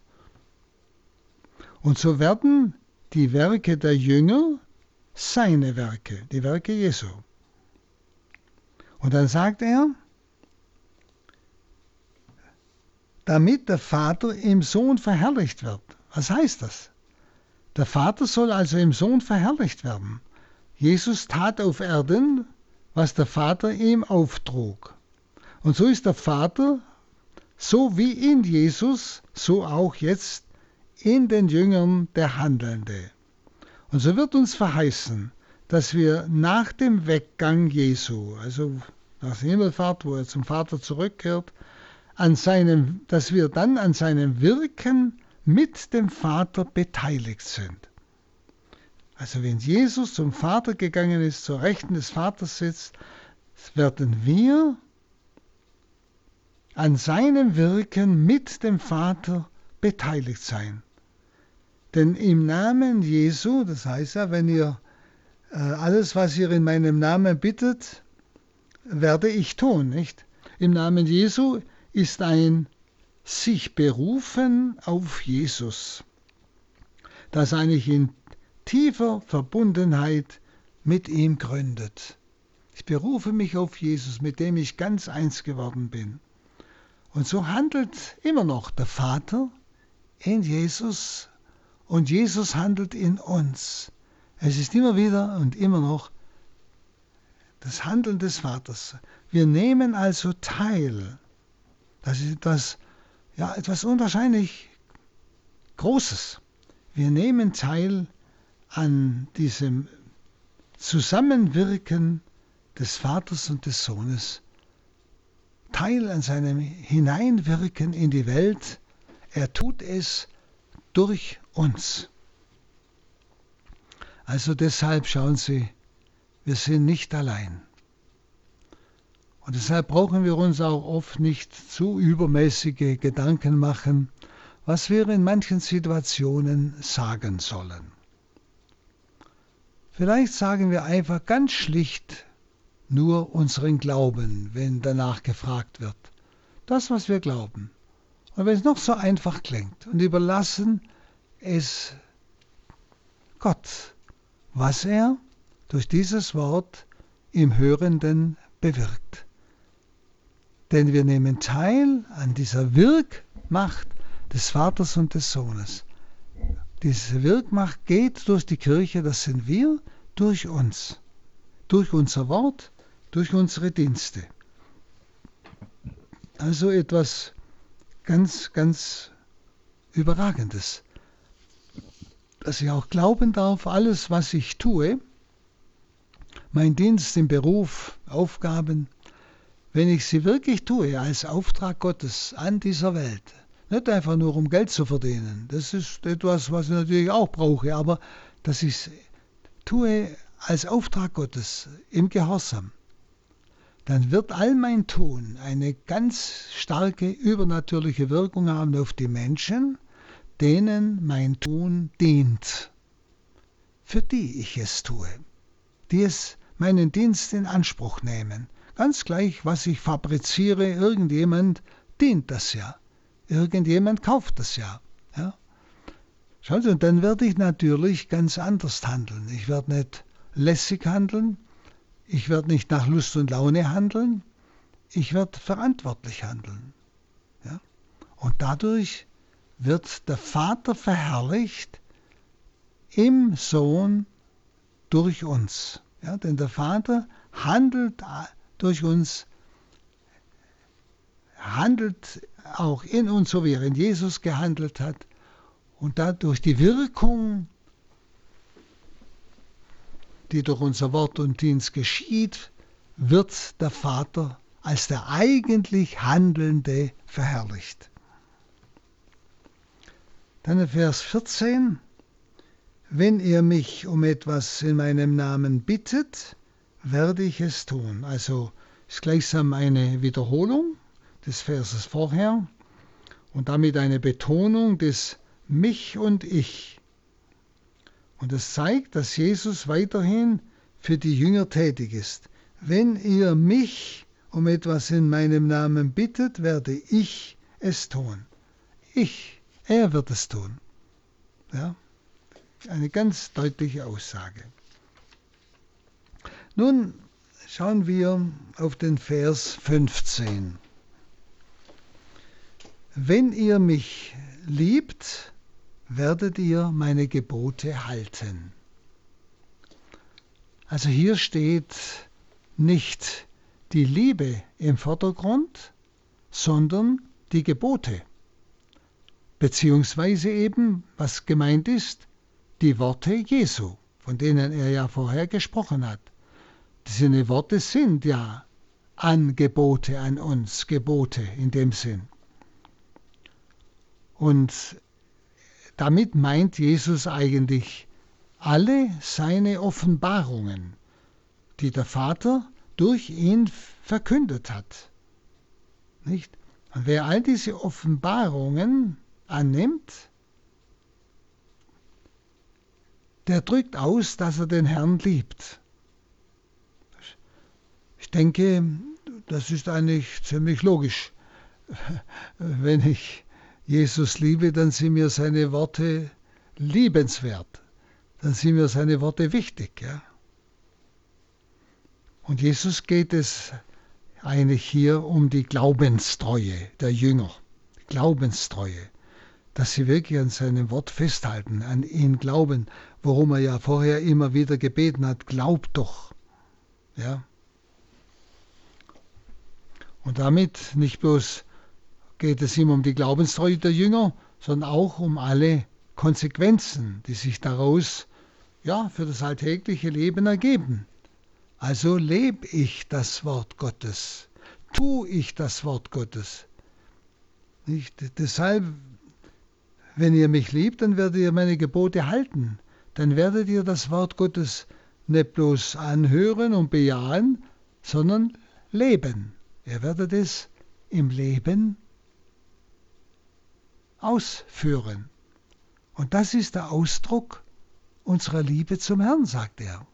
Und so werden die Werke der Jünger seine Werke, die Werke Jesu. Und dann sagt er, damit der Vater im Sohn verherrlicht wird. Was heißt das? Der Vater soll also im Sohn verherrlicht werden. Jesus tat auf Erden, was der Vater ihm auftrug. Und so ist der Vater, so wie in Jesus, so auch jetzt in den Jüngern der Handelnde. Und so wird uns verheißen, dass wir nach dem Weggang Jesu, also nach der Himmelfahrt, wo er zum Vater zurückkehrt, an seinem, dass wir dann an seinem Wirken mit dem Vater beteiligt sind. Also wenn Jesus zum Vater gegangen ist, zur Rechten des Vaters sitzt, werden wir an seinem Wirken mit dem Vater beteiligt sein. Denn im Namen Jesu, das heißt ja, wenn ihr äh, alles, was ihr in meinem Namen bittet, werde ich tun, nicht? Im Namen Jesu ist ein sich berufen auf Jesus, das eigentlich in tiefer Verbundenheit mit ihm gründet. Ich berufe mich auf Jesus, mit dem ich ganz eins geworden bin. Und so handelt immer noch der Vater in Jesus und Jesus handelt in uns. Es ist immer wieder und immer noch das Handeln des Vaters. Wir nehmen also teil das ist etwas, ja, etwas unwahrscheinlich Großes. Wir nehmen teil an diesem Zusammenwirken des Vaters und des Sohnes, teil an seinem Hineinwirken in die Welt. Er tut es durch uns. Also deshalb schauen Sie, wir sind nicht allein. Und deshalb brauchen wir uns auch oft nicht zu übermäßige Gedanken machen, was wir in manchen Situationen sagen sollen. Vielleicht sagen wir einfach ganz schlicht nur unseren Glauben, wenn danach gefragt wird. Das, was wir glauben. Und wenn es noch so einfach klingt und überlassen es Gott, was er durch dieses Wort im Hörenden bewirkt denn wir nehmen teil an dieser Wirkmacht des Vaters und des Sohnes. Diese Wirkmacht geht durch die Kirche, das sind wir, durch uns, durch unser Wort, durch unsere Dienste. Also etwas ganz, ganz Überragendes, dass ich auch glauben darf, alles, was ich tue, mein Dienst im Beruf, Aufgaben, wenn ich sie wirklich tue als Auftrag Gottes an dieser Welt, nicht einfach nur um Geld zu verdienen, das ist etwas, was ich natürlich auch brauche, aber dass ich es tue als Auftrag Gottes im Gehorsam, dann wird all mein Tun eine ganz starke übernatürliche Wirkung haben auf die Menschen, denen mein Tun dient, für die ich es tue, die es meinen Dienst in Anspruch nehmen Ganz gleich, was ich fabriziere, irgendjemand dient das ja. Irgendjemand kauft das ja. ja. Schauen Sie, und dann werde ich natürlich ganz anders handeln. Ich werde nicht lässig handeln, ich werde nicht nach Lust und Laune handeln, ich werde verantwortlich handeln. Ja? Und dadurch wird der Vater verherrlicht im Sohn durch uns. Ja, denn der Vater handelt durch uns, handelt auch in uns, so wie er in Jesus gehandelt hat. Und dadurch die Wirkung, die durch unser Wort und Dienst geschieht, wird der Vater als der eigentlich Handelnde verherrlicht. Dann in Vers 14. Wenn ihr mich um etwas in meinem Namen bittet, werde ich es tun. Also ist gleichsam eine Wiederholung des Verses vorher und damit eine Betonung des mich und ich. Und es zeigt, dass Jesus weiterhin für die Jünger tätig ist. Wenn ihr mich um etwas in meinem Namen bittet, werde ich es tun. Ich, er wird es tun. Ja, eine ganz deutliche Aussage. Nun schauen wir auf den Vers 15. Wenn ihr mich liebt, werdet ihr meine Gebote halten. Also hier steht nicht die Liebe im Vordergrund, sondern die Gebote. Beziehungsweise eben, was gemeint ist, die Worte Jesu, von denen er ja vorher gesprochen hat. Diese Worte sind ja Angebote an uns, Gebote in dem Sinn. Und damit meint Jesus eigentlich alle seine Offenbarungen, die der Vater durch ihn verkündet hat. Nicht? Und wer all diese Offenbarungen annimmt, der drückt aus, dass er den Herrn liebt. Ich denke, das ist eigentlich ziemlich logisch. Wenn ich Jesus liebe, dann sind mir seine Worte liebenswert. Dann sind mir seine Worte wichtig. Ja? Und Jesus geht es eigentlich hier um die Glaubenstreue der Jünger. Glaubenstreue. Dass sie wirklich an seinem Wort festhalten, an ihn glauben, worum er ja vorher immer wieder gebeten hat, glaubt doch. Ja. Und damit nicht bloß geht es ihm um die Glaubenstreue der Jünger, sondern auch um alle Konsequenzen, die sich daraus ja, für das alltägliche Leben ergeben. Also lebe ich das Wort Gottes, tue ich das Wort Gottes. Nicht? Deshalb, wenn ihr mich liebt, dann werdet ihr meine Gebote halten. Dann werdet ihr das Wort Gottes nicht bloß anhören und bejahen, sondern leben. Ihr werdet es im Leben ausführen. Und das ist der Ausdruck unserer Liebe zum Herrn, sagt er.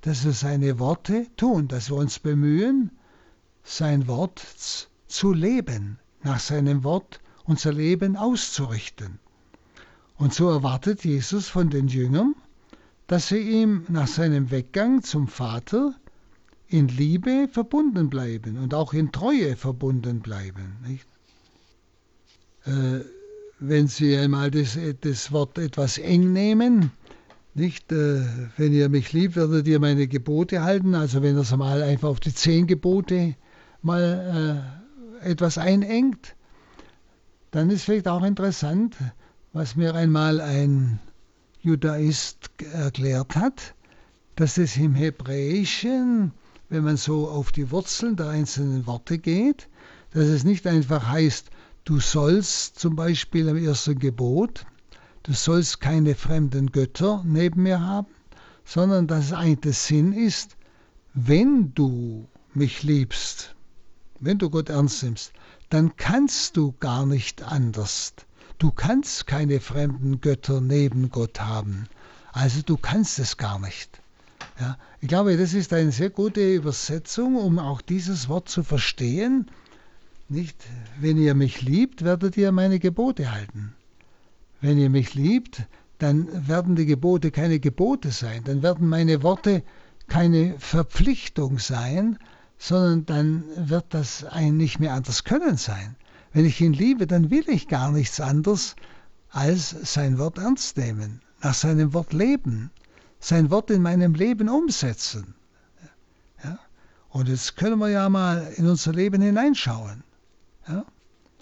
Dass wir seine Worte tun, dass wir uns bemühen, sein Wort zu leben, nach seinem Wort unser Leben auszurichten. Und so erwartet Jesus von den Jüngern, dass sie ihm nach seinem Weggang zum Vater in Liebe verbunden bleiben und auch in Treue verbunden bleiben. Äh, wenn Sie einmal das, das Wort etwas eng nehmen, nicht, äh, wenn ihr mich liebt, werdet ihr meine Gebote halten. Also wenn das mal einfach auf die zehn Gebote mal äh, etwas einengt, dann ist vielleicht auch interessant, was mir einmal ein Judaist erklärt hat, dass es im Hebräischen, wenn man so auf die Wurzeln der einzelnen Worte geht, dass es nicht einfach heißt, Du sollst zum Beispiel im ersten Gebot, du sollst keine fremden Götter neben mir haben, sondern dass eigentlich der Sinn ist, wenn du mich liebst, wenn du Gott ernst nimmst, dann kannst du gar nicht anders. Du kannst keine fremden Götter neben Gott haben. Also du kannst es gar nicht. Ja, ich glaube, das ist eine sehr gute Übersetzung, um auch dieses Wort zu verstehen. Nicht, wenn ihr mich liebt, werdet ihr meine Gebote halten. Wenn ihr mich liebt, dann werden die Gebote keine Gebote sein, dann werden meine Worte keine Verpflichtung sein, sondern dann wird das ein nicht mehr anders können sein. Wenn ich ihn liebe, dann will ich gar nichts anderes als sein Wort ernst nehmen, nach seinem Wort leben, sein Wort in meinem Leben umsetzen. Ja? Und jetzt können wir ja mal in unser Leben hineinschauen. Ja?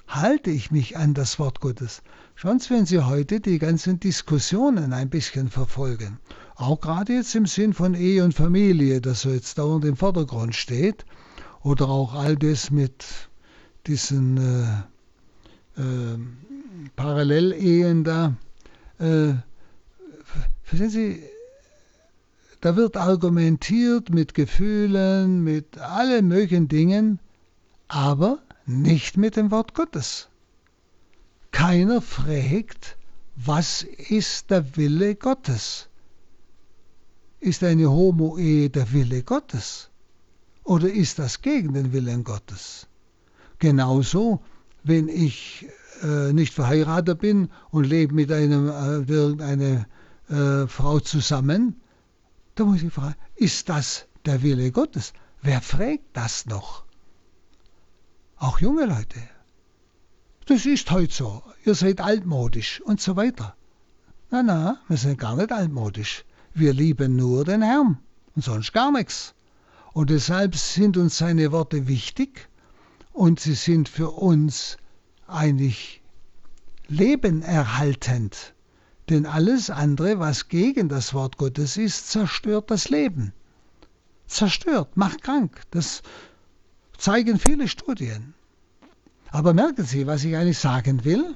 Halte ich mich an das Wort Gottes? Schauen Sie, wenn Sie heute die ganzen Diskussionen ein bisschen verfolgen, auch gerade jetzt im Sinn von Ehe und Familie, das so jetzt dauernd im Vordergrund steht, oder auch all das mit diesen äh, äh, Parallelehen da. Äh, verstehen Sie, da wird argumentiert mit Gefühlen, mit allen möglichen Dingen, aber nicht mit dem Wort Gottes. Keiner fragt, was ist der Wille Gottes? Ist eine Homo-Ehe der Wille Gottes? Oder ist das gegen den Willen Gottes? Genauso, wenn ich äh, nicht verheiratet bin und lebe mit einem, äh, einer äh, Frau zusammen, da muss ich fragen, ist das der Wille Gottes? Wer fragt das noch? Auch junge Leute. Das ist heute so. Ihr seid altmodisch und so weiter. Na, na, wir sind gar nicht altmodisch. Wir lieben nur den Herrn und sonst gar nichts. Und deshalb sind uns seine Worte wichtig und sie sind für uns eigentlich lebenerhaltend. Denn alles andere, was gegen das Wort Gottes ist, zerstört das Leben. Zerstört, macht krank. Das zeigen viele Studien. Aber merken Sie, was ich eigentlich sagen will?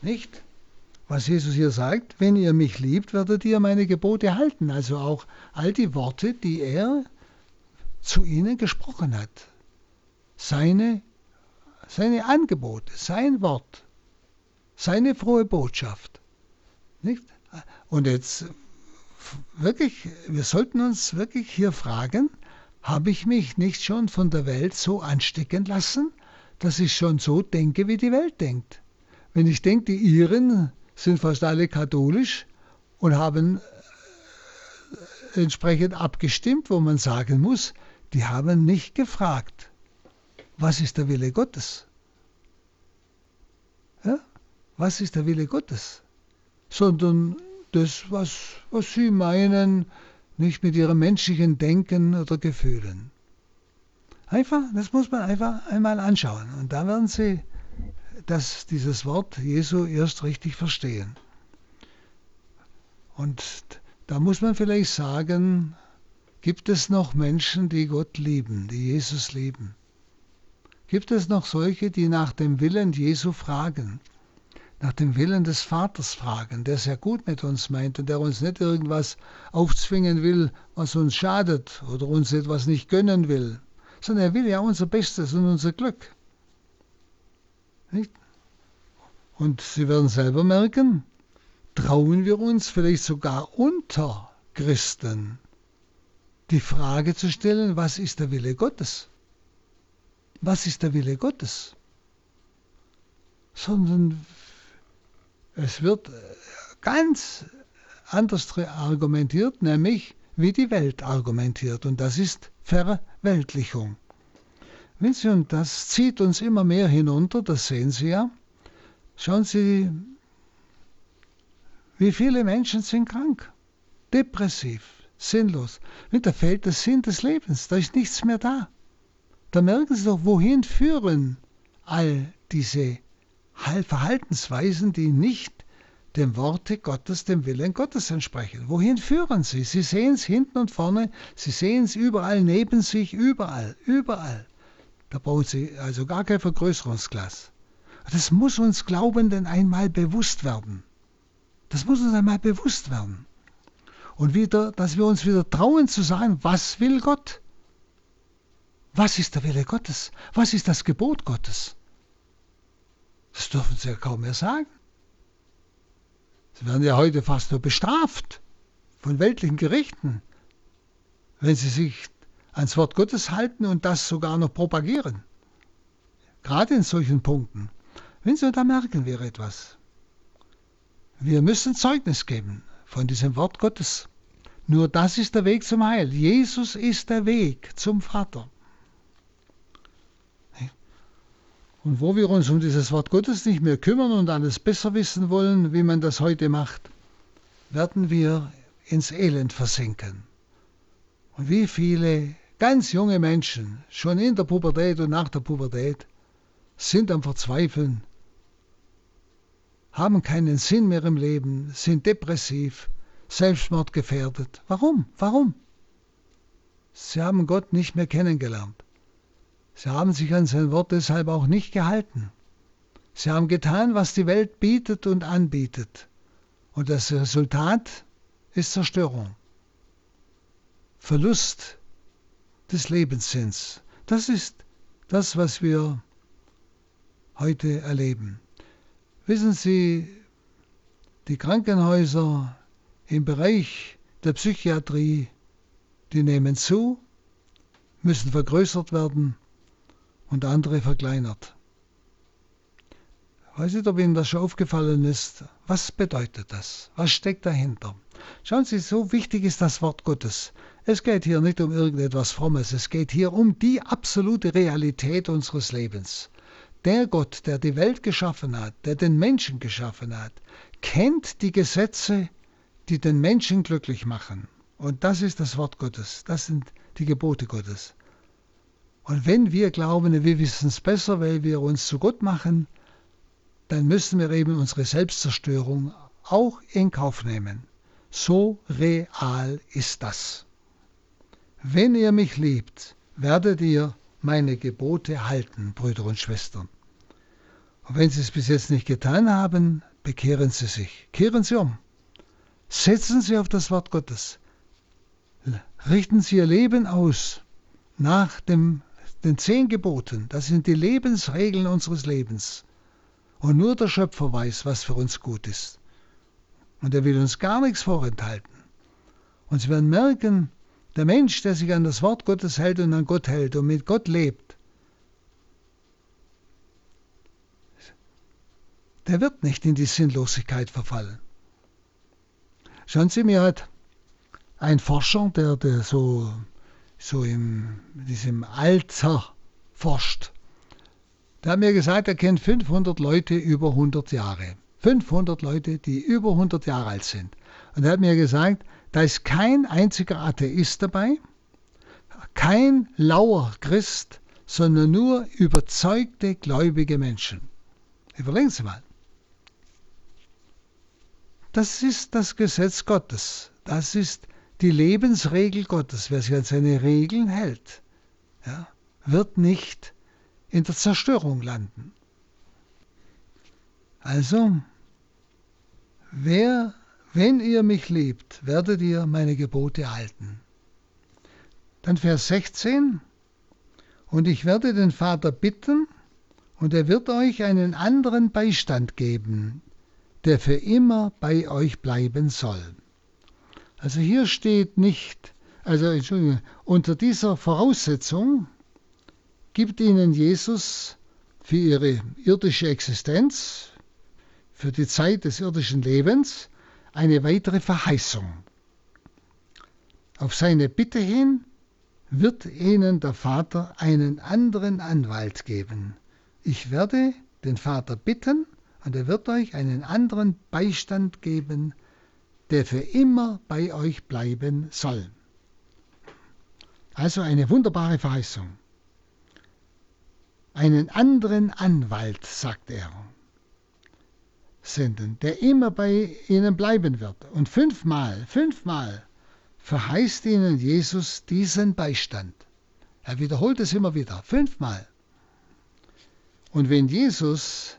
Nicht? Was Jesus hier sagt, wenn ihr mich liebt, werdet ihr meine Gebote halten. Also auch all die Worte, die er zu ihnen gesprochen hat. Seine, seine Angebote, sein Wort, seine frohe Botschaft. Nicht? Und jetzt wirklich, wir sollten uns wirklich hier fragen, habe ich mich nicht schon von der Welt so anstecken lassen, dass ich schon so denke, wie die Welt denkt? Wenn ich denke, die Iren sind fast alle katholisch und haben äh, entsprechend abgestimmt, wo man sagen muss, die haben nicht gefragt, was ist der Wille Gottes? Ja? Was ist der Wille Gottes? Sondern das, was, was sie meinen, nicht mit ihrem menschlichen Denken oder Gefühlen. Einfach, das muss man einfach einmal anschauen. Und da werden Sie das, dieses Wort Jesu erst richtig verstehen. Und da muss man vielleicht sagen, gibt es noch Menschen, die Gott lieben, die Jesus lieben? Gibt es noch solche, die nach dem Willen Jesu fragen? Nach dem Willen des Vaters fragen, der sehr gut mit uns meint und der uns nicht irgendwas aufzwingen will, was uns schadet oder uns etwas nicht gönnen will, sondern er will ja unser Bestes und unser Glück. Nicht? Und Sie werden selber merken, trauen wir uns vielleicht sogar unter Christen die Frage zu stellen, was ist der Wille Gottes? Was ist der Wille Gottes? Sondern es wird äh, ganz anders argumentiert, nämlich wie die Welt argumentiert. Und das ist Verweltlichung. Sie, und das zieht uns immer mehr hinunter, das sehen Sie ja. Schauen Sie, wie viele Menschen sind krank, depressiv, sinnlos. Da fehlt der Sinn des Lebens, da ist nichts mehr da. Da merken Sie doch, wohin führen all diese Verhaltensweisen, die nicht dem Worte Gottes, dem Willen Gottes entsprechen. Wohin führen sie? Sie sehen es hinten und vorne, sie sehen es überall neben sich, überall, überall. Da brauchen sie also gar kein Vergrößerungsglas. Das muss uns Glaubenden einmal bewusst werden. Das muss uns einmal bewusst werden. Und wieder, dass wir uns wieder trauen zu sagen, was will Gott? Was ist der Wille Gottes? Was ist das Gebot Gottes? Das dürfen sie ja kaum mehr sagen. Sie werden ja heute fast nur bestraft von weltlichen Gerichten, wenn sie sich ans Wort Gottes halten und das sogar noch propagieren. Gerade in solchen Punkten. Wenn Sie, da merken wir etwas. Wir müssen Zeugnis geben von diesem Wort Gottes. Nur das ist der Weg zum Heil. Jesus ist der Weg zum Vater. Und wo wir uns um dieses Wort Gottes nicht mehr kümmern und alles besser wissen wollen, wie man das heute macht, werden wir ins Elend versinken. Und wie viele ganz junge Menschen, schon in der Pubertät und nach der Pubertät, sind am Verzweifeln, haben keinen Sinn mehr im Leben, sind depressiv, selbstmordgefährdet. Warum? Warum? Sie haben Gott nicht mehr kennengelernt. Sie haben sich an sein Wort deshalb auch nicht gehalten. Sie haben getan, was die Welt bietet und anbietet. Und das Resultat ist Zerstörung. Verlust des Lebenssinns. Das ist das, was wir heute erleben. Wissen Sie, die Krankenhäuser im Bereich der Psychiatrie, die nehmen zu, müssen vergrößert werden und andere verkleinert. Weiß nicht, ob Ihnen das schon aufgefallen ist. Was bedeutet das? Was steckt dahinter? Schauen Sie, so wichtig ist das Wort Gottes. Es geht hier nicht um irgendetwas Frommes, es geht hier um die absolute Realität unseres Lebens. Der Gott, der die Welt geschaffen hat, der den Menschen geschaffen hat, kennt die Gesetze, die den Menschen glücklich machen. Und das ist das Wort Gottes, das sind die Gebote Gottes. Und wenn wir glauben, wir wissen es besser, weil wir uns zu Gott machen, dann müssen wir eben unsere Selbstzerstörung auch in Kauf nehmen. So real ist das. Wenn ihr mich liebt, werdet ihr meine Gebote halten, Brüder und Schwestern. Und wenn Sie es bis jetzt nicht getan haben, bekehren Sie sich, kehren Sie um, setzen Sie auf das Wort Gottes, richten Sie Ihr Leben aus nach dem den zehn Geboten, das sind die Lebensregeln unseres Lebens. Und nur der Schöpfer weiß, was für uns gut ist. Und er will uns gar nichts vorenthalten. Und Sie werden merken, der Mensch, der sich an das Wort Gottes hält und an Gott hält und mit Gott lebt, der wird nicht in die Sinnlosigkeit verfallen. Schauen Sie, mir hat ein Forscher, der, der so so in diesem Alter forscht. Der hat mir gesagt, er kennt 500 Leute über 100 Jahre. 500 Leute, die über 100 Jahre alt sind. Und er hat mir gesagt, da ist kein einziger Atheist dabei, kein lauer Christ, sondern nur überzeugte, gläubige Menschen. Überlegen Sie mal. Das ist das Gesetz Gottes. Das ist die Lebensregel Gottes. Wer sich an seine Regeln hält, ja, wird nicht in der Zerstörung landen. Also, wer, wenn ihr mich liebt, werdet ihr meine Gebote halten. Dann Vers 16. Und ich werde den Vater bitten, und er wird euch einen anderen Beistand geben, der für immer bei euch bleiben soll. Also hier steht nicht, also Entschuldigung, unter dieser Voraussetzung gibt ihnen Jesus für ihre irdische Existenz, für die Zeit des irdischen Lebens, eine weitere Verheißung. Auf seine Bitte hin wird ihnen der Vater einen anderen Anwalt geben. Ich werde den Vater bitten und er wird euch einen anderen Beistand geben, der für immer bei euch bleiben soll. Also eine wunderbare Verheißung. Einen anderen Anwalt, sagt er, senden, der immer bei ihnen bleiben wird. Und fünfmal, fünfmal verheißt ihnen Jesus diesen Beistand. Er wiederholt es immer wieder, fünfmal. Und wenn Jesus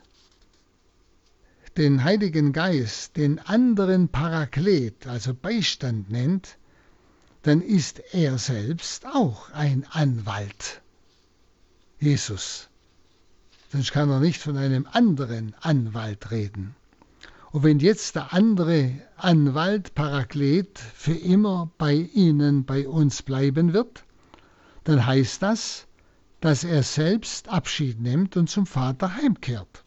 den Heiligen Geist den anderen Paraklet, also Beistand nennt, dann ist er selbst auch ein Anwalt. Jesus. Sonst kann er nicht von einem anderen Anwalt reden. Und wenn jetzt der andere Anwalt, Paraklet, für immer bei Ihnen, bei uns bleiben wird, dann heißt das, dass er selbst Abschied nimmt und zum Vater heimkehrt.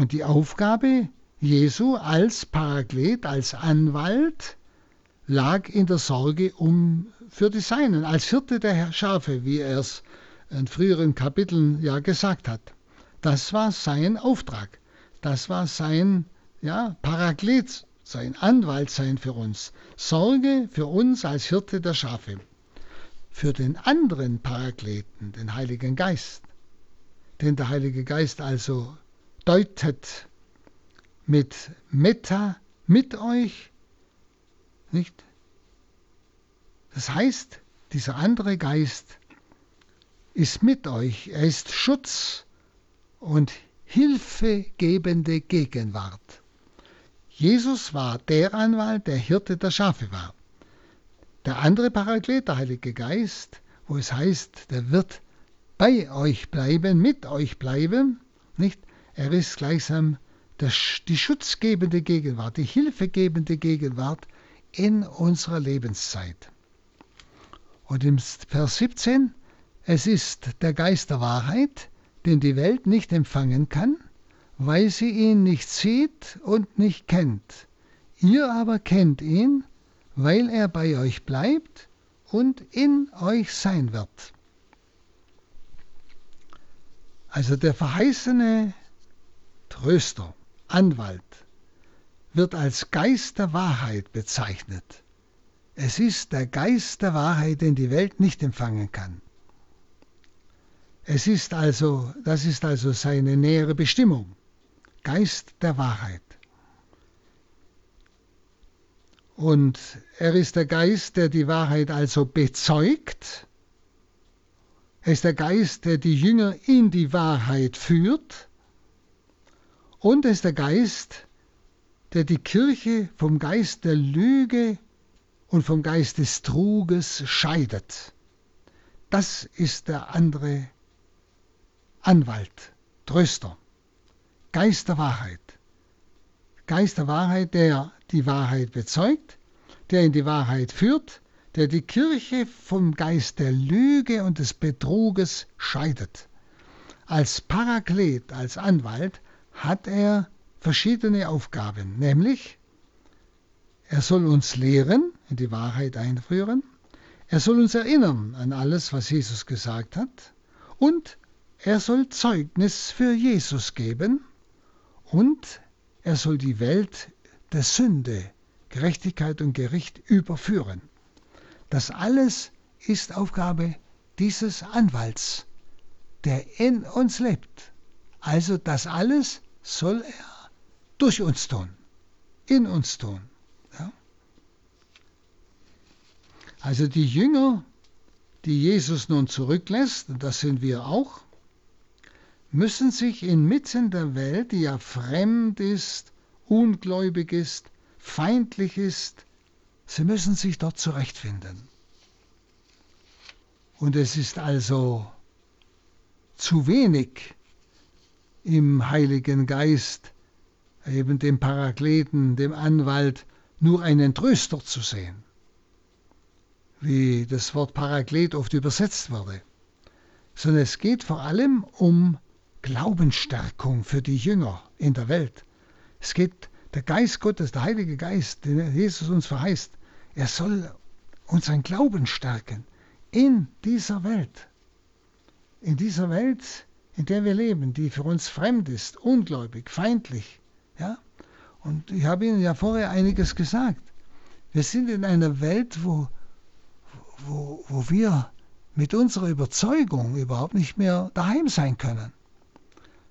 Und die Aufgabe Jesu als Paraklet, als Anwalt, lag in der Sorge um für die Seinen, als Hirte der Schafe, wie er es in früheren Kapiteln ja gesagt hat. Das war sein Auftrag. Das war sein ja, Paraklet, sein Anwalt sein für uns. Sorge für uns als Hirte der Schafe. Für den anderen Parakleten, den Heiligen Geist, den der Heilige Geist also deutet mit Meta mit euch, nicht? Das heißt, dieser andere Geist ist mit euch, er ist Schutz und hilfegebende Gegenwart. Jesus war der Anwalt, der Hirte der Schafe war. Der andere Paraklet, der Heilige Geist, wo es heißt, der wird bei euch bleiben, mit euch bleiben, nicht? Er ist gleichsam der, die schutzgebende Gegenwart, die hilfegebende Gegenwart in unserer Lebenszeit. Und im Vers 17, es ist der Geist der Wahrheit, den die Welt nicht empfangen kann, weil sie ihn nicht sieht und nicht kennt. Ihr aber kennt ihn, weil er bei euch bleibt und in euch sein wird. Also der verheißene Tröster, Anwalt, wird als Geist der Wahrheit bezeichnet. Es ist der Geist der Wahrheit, den die Welt nicht empfangen kann. Es ist also, das ist also seine nähere Bestimmung. Geist der Wahrheit. Und er ist der Geist, der die Wahrheit also bezeugt. Er ist der Geist, der die Jünger in die Wahrheit führt. Und er ist der Geist, der die Kirche vom Geist der Lüge und vom Geist des Truges scheidet. Das ist der andere Anwalt, Tröster, Geist der Wahrheit. Geist der Wahrheit, der die Wahrheit bezeugt, der in die Wahrheit führt, der die Kirche vom Geist der Lüge und des Betruges scheidet. Als Paraklet, als Anwalt, hat er verschiedene Aufgaben, nämlich er soll uns lehren, in die Wahrheit einführen. Er soll uns erinnern an alles, was Jesus gesagt hat. Und er soll Zeugnis für Jesus geben. Und er soll die Welt der Sünde, Gerechtigkeit und Gericht überführen. Das alles ist Aufgabe dieses Anwalts, der in uns lebt. Also das alles soll er durch uns tun, in uns tun. Also die Jünger, die Jesus nun zurücklässt, und das sind wir auch, müssen sich inmitten der Welt, die ja fremd ist, ungläubig ist, feindlich ist, sie müssen sich dort zurechtfinden. Und es ist also zu wenig im Heiligen Geist, eben dem Parakleten, dem Anwalt, nur einen Tröster zu sehen wie das Wort Paraklet oft übersetzt wurde, sondern es geht vor allem um Glaubensstärkung für die Jünger in der Welt. Es geht, der Geist Gottes, der Heilige Geist, den Jesus uns verheißt, er soll unseren Glauben stärken in dieser Welt. In dieser Welt, in der wir leben, die für uns fremd ist, ungläubig, feindlich. Ja? Und ich habe Ihnen ja vorher einiges gesagt. Wir sind in einer Welt, wo wo, wo wir mit unserer Überzeugung überhaupt nicht mehr daheim sein können.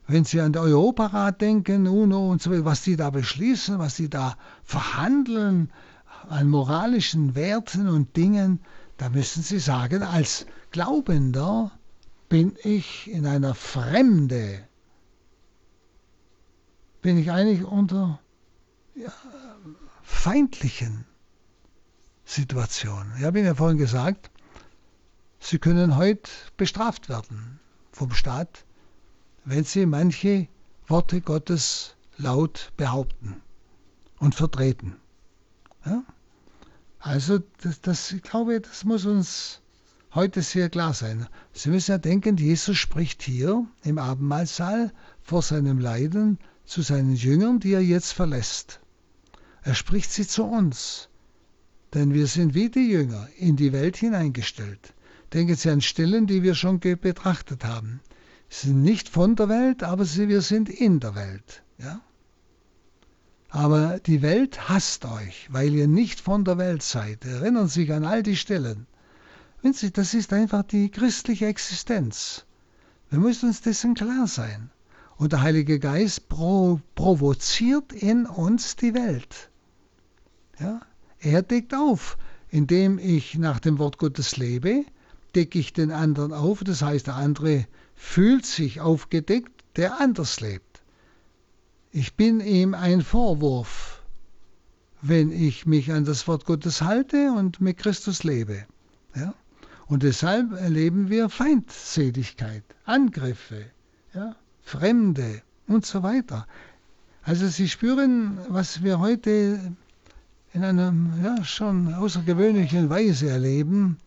Wenn Sie an den Europarat denken, UNO und so, was die da beschließen, was die da verhandeln an moralischen Werten und Dingen, da müssen Sie sagen, als Glaubender bin ich in einer Fremde, bin ich eigentlich unter ja, feindlichen Situation. Ich habe Ihnen ja vorhin gesagt, Sie können heute bestraft werden vom Staat, wenn Sie manche Worte Gottes laut behaupten und vertreten. Ja? Also das, das, ich glaube, das muss uns heute sehr klar sein. Sie müssen ja denken, Jesus spricht hier im Abendmahlsaal vor seinem Leiden zu seinen Jüngern, die er jetzt verlässt. Er spricht sie zu uns. Denn wir sind wie die Jünger in die Welt hineingestellt. Denken Sie an Stellen, die wir schon betrachtet haben. Sie sind nicht von der Welt, aber sie, wir sind in der Welt. Ja? Aber die Welt hasst euch, weil ihr nicht von der Welt seid. Erinnern Sie sich an all die Stellen. Sie, das ist einfach die christliche Existenz. Wir müssen uns dessen klar sein. Und der Heilige Geist pro, provoziert in uns die Welt. Ja? Er deckt auf. Indem ich nach dem Wort Gottes lebe, decke ich den anderen auf. Das heißt, der andere fühlt sich aufgedeckt, der anders lebt. Ich bin ihm ein Vorwurf, wenn ich mich an das Wort Gottes halte und mit Christus lebe. Und deshalb erleben wir Feindseligkeit, Angriffe, ja? Fremde und so weiter. Also Sie spüren, was wir heute in einer ja, schon außergewöhnlichen Weise erleben.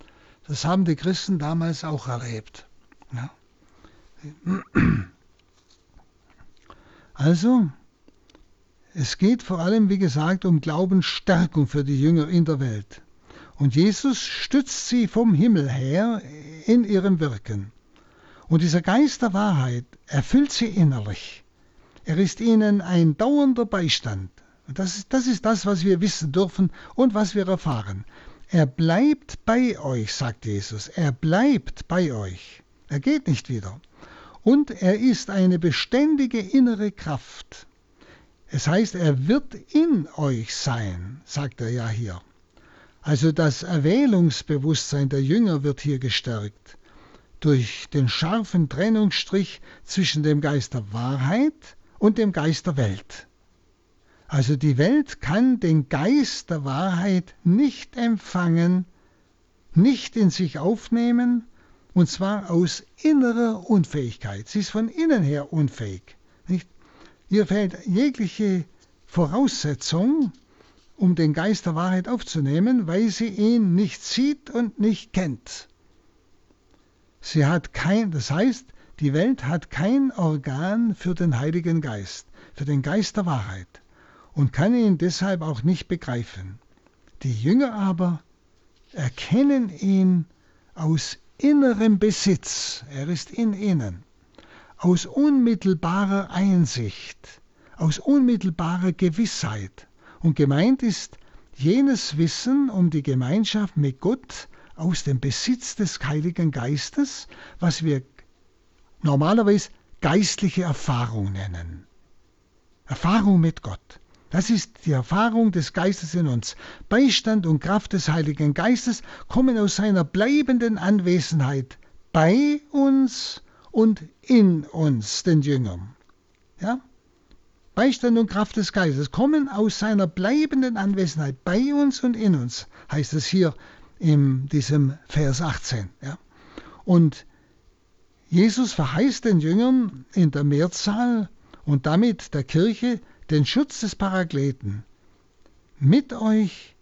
Das haben die Christen damals auch erlebt. Ja. Also, es geht vor allem, wie gesagt, um Glaubensstärkung für die Jünger in der Welt. Und Jesus stützt sie vom Himmel her in ihrem Wirken. Und dieser Geist der Wahrheit erfüllt sie innerlich. Er ist ihnen ein dauernder Beistand. Und das ist, das ist das, was wir wissen dürfen und was wir erfahren. Er bleibt bei euch, sagt Jesus. Er bleibt bei euch. Er geht nicht wieder. Und er ist eine beständige innere Kraft. Es heißt, er wird in euch sein, sagt er ja hier. Also das Erwählungsbewusstsein der Jünger wird hier gestärkt durch den scharfen Trennungsstrich zwischen dem Geist der Wahrheit und dem Geist der Welt. Also die Welt kann den Geist der Wahrheit nicht empfangen, nicht in sich aufnehmen, und zwar aus innerer Unfähigkeit. Sie ist von innen her unfähig. Nicht? Ihr fehlt jegliche Voraussetzung, um den Geist der Wahrheit aufzunehmen, weil sie ihn nicht sieht und nicht kennt. Sie hat kein, das heißt, die Welt hat kein Organ für den Heiligen Geist, für den Geist der Wahrheit und kann ihn deshalb auch nicht begreifen. Die Jünger aber erkennen ihn aus innerem Besitz, er ist in ihnen, aus unmittelbarer Einsicht, aus unmittelbarer Gewissheit. Und gemeint ist jenes Wissen um die Gemeinschaft mit Gott aus dem Besitz des Heiligen Geistes, was wir normalerweise geistliche Erfahrung nennen. Erfahrung mit Gott. Das ist die Erfahrung des Geistes in uns. Beistand und Kraft des Heiligen Geistes kommen aus seiner bleibenden Anwesenheit bei uns und in uns, den Jüngern. Ja? Beistand und Kraft des Geistes kommen aus seiner bleibenden Anwesenheit bei uns und in uns, heißt es hier in diesem Vers 18. Ja? Und Jesus verheißt den Jüngern in der Mehrzahl und damit der Kirche den Schutz des Parakleten. Mit euch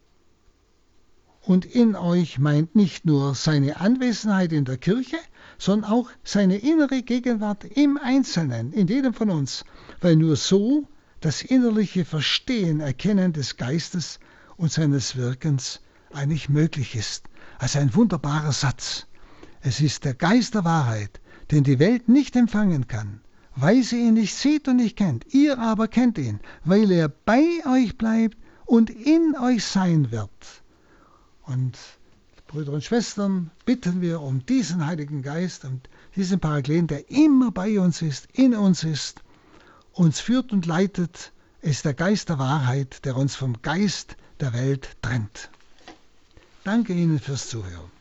und in euch meint nicht nur seine Anwesenheit in der Kirche, sondern auch seine innere Gegenwart im Einzelnen, in jedem von uns, weil nur so das innerliche Verstehen, Erkennen des Geistes und seines Wirkens eigentlich möglich ist. Also ein wunderbarer Satz. Es ist der Geist der Wahrheit, den die Welt nicht empfangen kann, weil sie ihn nicht sieht und nicht kennt. Ihr aber kennt ihn, weil er bei euch bleibt und in euch sein wird. Und Brüder und Schwestern, bitten wir um diesen Heiligen Geist und diesen Parakleten, der immer bei uns ist, in uns ist, uns führt und leitet, ist der Geist der Wahrheit, der uns vom Geist der Welt trennt. Danke Ihnen fürs Zuhören.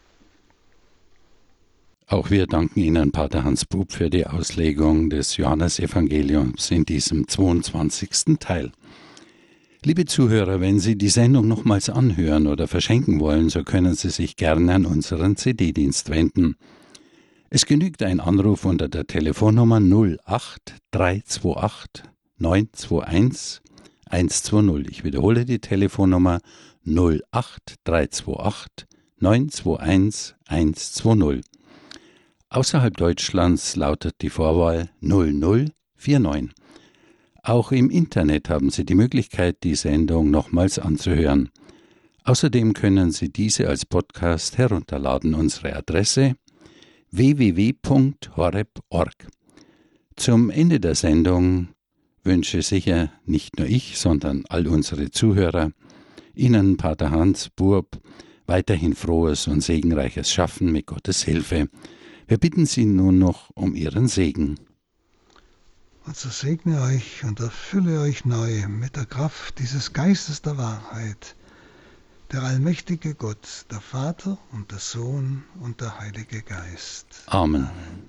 Auch wir danken Ihnen, Pater Hans Bub, für die Auslegung des Johannesevangeliums in diesem 22. Teil. Liebe Zuhörer, wenn Sie die Sendung nochmals anhören oder verschenken wollen, so können Sie sich gerne an unseren CD-Dienst wenden. Es genügt ein Anruf unter der Telefonnummer 08328 921 120. Ich wiederhole die Telefonnummer 08328 921 120. Außerhalb Deutschlands lautet die Vorwahl 0049. Auch im Internet haben Sie die Möglichkeit, die Sendung nochmals anzuhören. Außerdem können Sie diese als Podcast herunterladen. Unsere Adresse www.horeb.org. Zum Ende der Sendung wünsche sicher nicht nur ich, sondern all unsere Zuhörer Ihnen, Pater Hans Burb, weiterhin frohes und segenreiches Schaffen mit Gottes Hilfe. Wir bitten Sie nun noch um Ihren Segen. Und so segne euch und erfülle euch neu mit der Kraft dieses Geistes der Wahrheit, der allmächtige Gott, der Vater und der Sohn und der Heilige Geist. Amen. Amen.